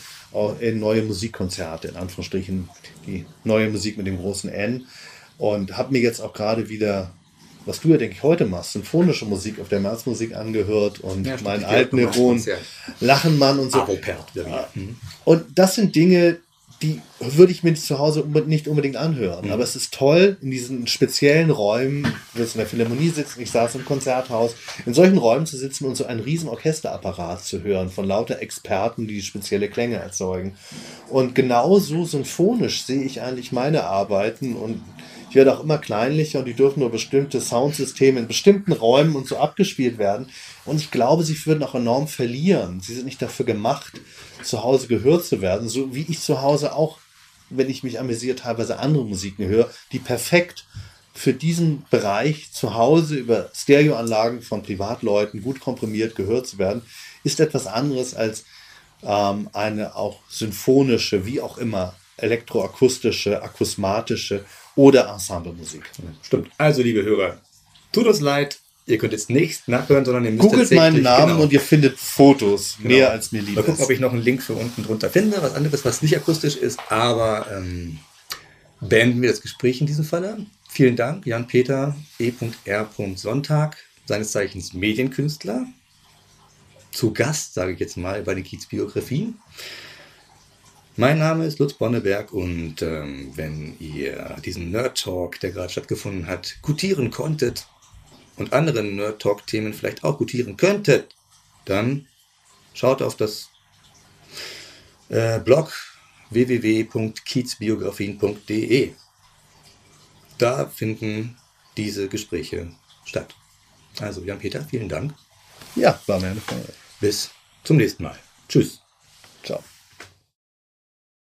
in neue Musikkonzerte, in Anführungsstrichen die neue Musik mit dem großen N und habe mir jetzt auch gerade wieder was du ja, denke ich, heute machst, symphonische Musik auf der Märzmusik angehört und ja, meinen alten Neron, ja. Lachenmann und so. Avopert, ja. Und das sind Dinge, die würde ich mir zu Hause nicht unbedingt anhören. Mhm. Aber es ist toll, in diesen speziellen Räumen, du willst in der Philharmonie sitzen, ich saß im Konzerthaus, in solchen Räumen zu sitzen und so einen riesen Orchesterapparat zu hören von lauter Experten, die spezielle Klänge erzeugen. Und genauso symphonisch sehe ich eigentlich meine Arbeiten und die werden auch immer kleinlicher und die dürfen nur bestimmte Soundsysteme in bestimmten Räumen und so abgespielt werden. Und ich glaube, sie würden auch enorm verlieren. Sie sind nicht dafür gemacht, zu Hause gehört zu werden, so wie ich zu Hause auch, wenn ich mich amüsiere, teilweise andere Musiken höre, die perfekt für diesen Bereich zu Hause über Stereoanlagen von Privatleuten gut komprimiert gehört zu werden, ist etwas anderes als ähm, eine auch symphonische, wie auch immer, elektroakustische, akusmatische oder Ensemblemusik. Stimmt. Also, liebe Hörer, tut uns leid, ihr könnt jetzt nicht nachhören, sondern ihr müsst Googelt meinen Namen genau, und ihr findet Fotos, genau. mehr als mir lieb Mal gucken, ob ich noch einen Link für unten drunter finde, was anderes, was nicht akustisch ist, aber ähm, beenden wir das Gespräch in diesem Falle. Vielen Dank, Jan-Peter E.R. Sonntag, seines Zeichens Medienkünstler, zu Gast, sage ich jetzt mal, bei den Kiez-Biografien. Mein Name ist Lutz Bonneberg und ähm, wenn ihr diesen Nerd Talk, der gerade stattgefunden hat, gutieren konntet und andere Nerd Talk Themen vielleicht auch gutieren könntet, dann schaut auf das äh, Blog www.kiezbiografien.de. Da finden diese Gespräche statt. Also Jan-Peter, vielen Dank. Ja, war mir eine Freude. Bis zum nächsten Mal. Tschüss. Ciao.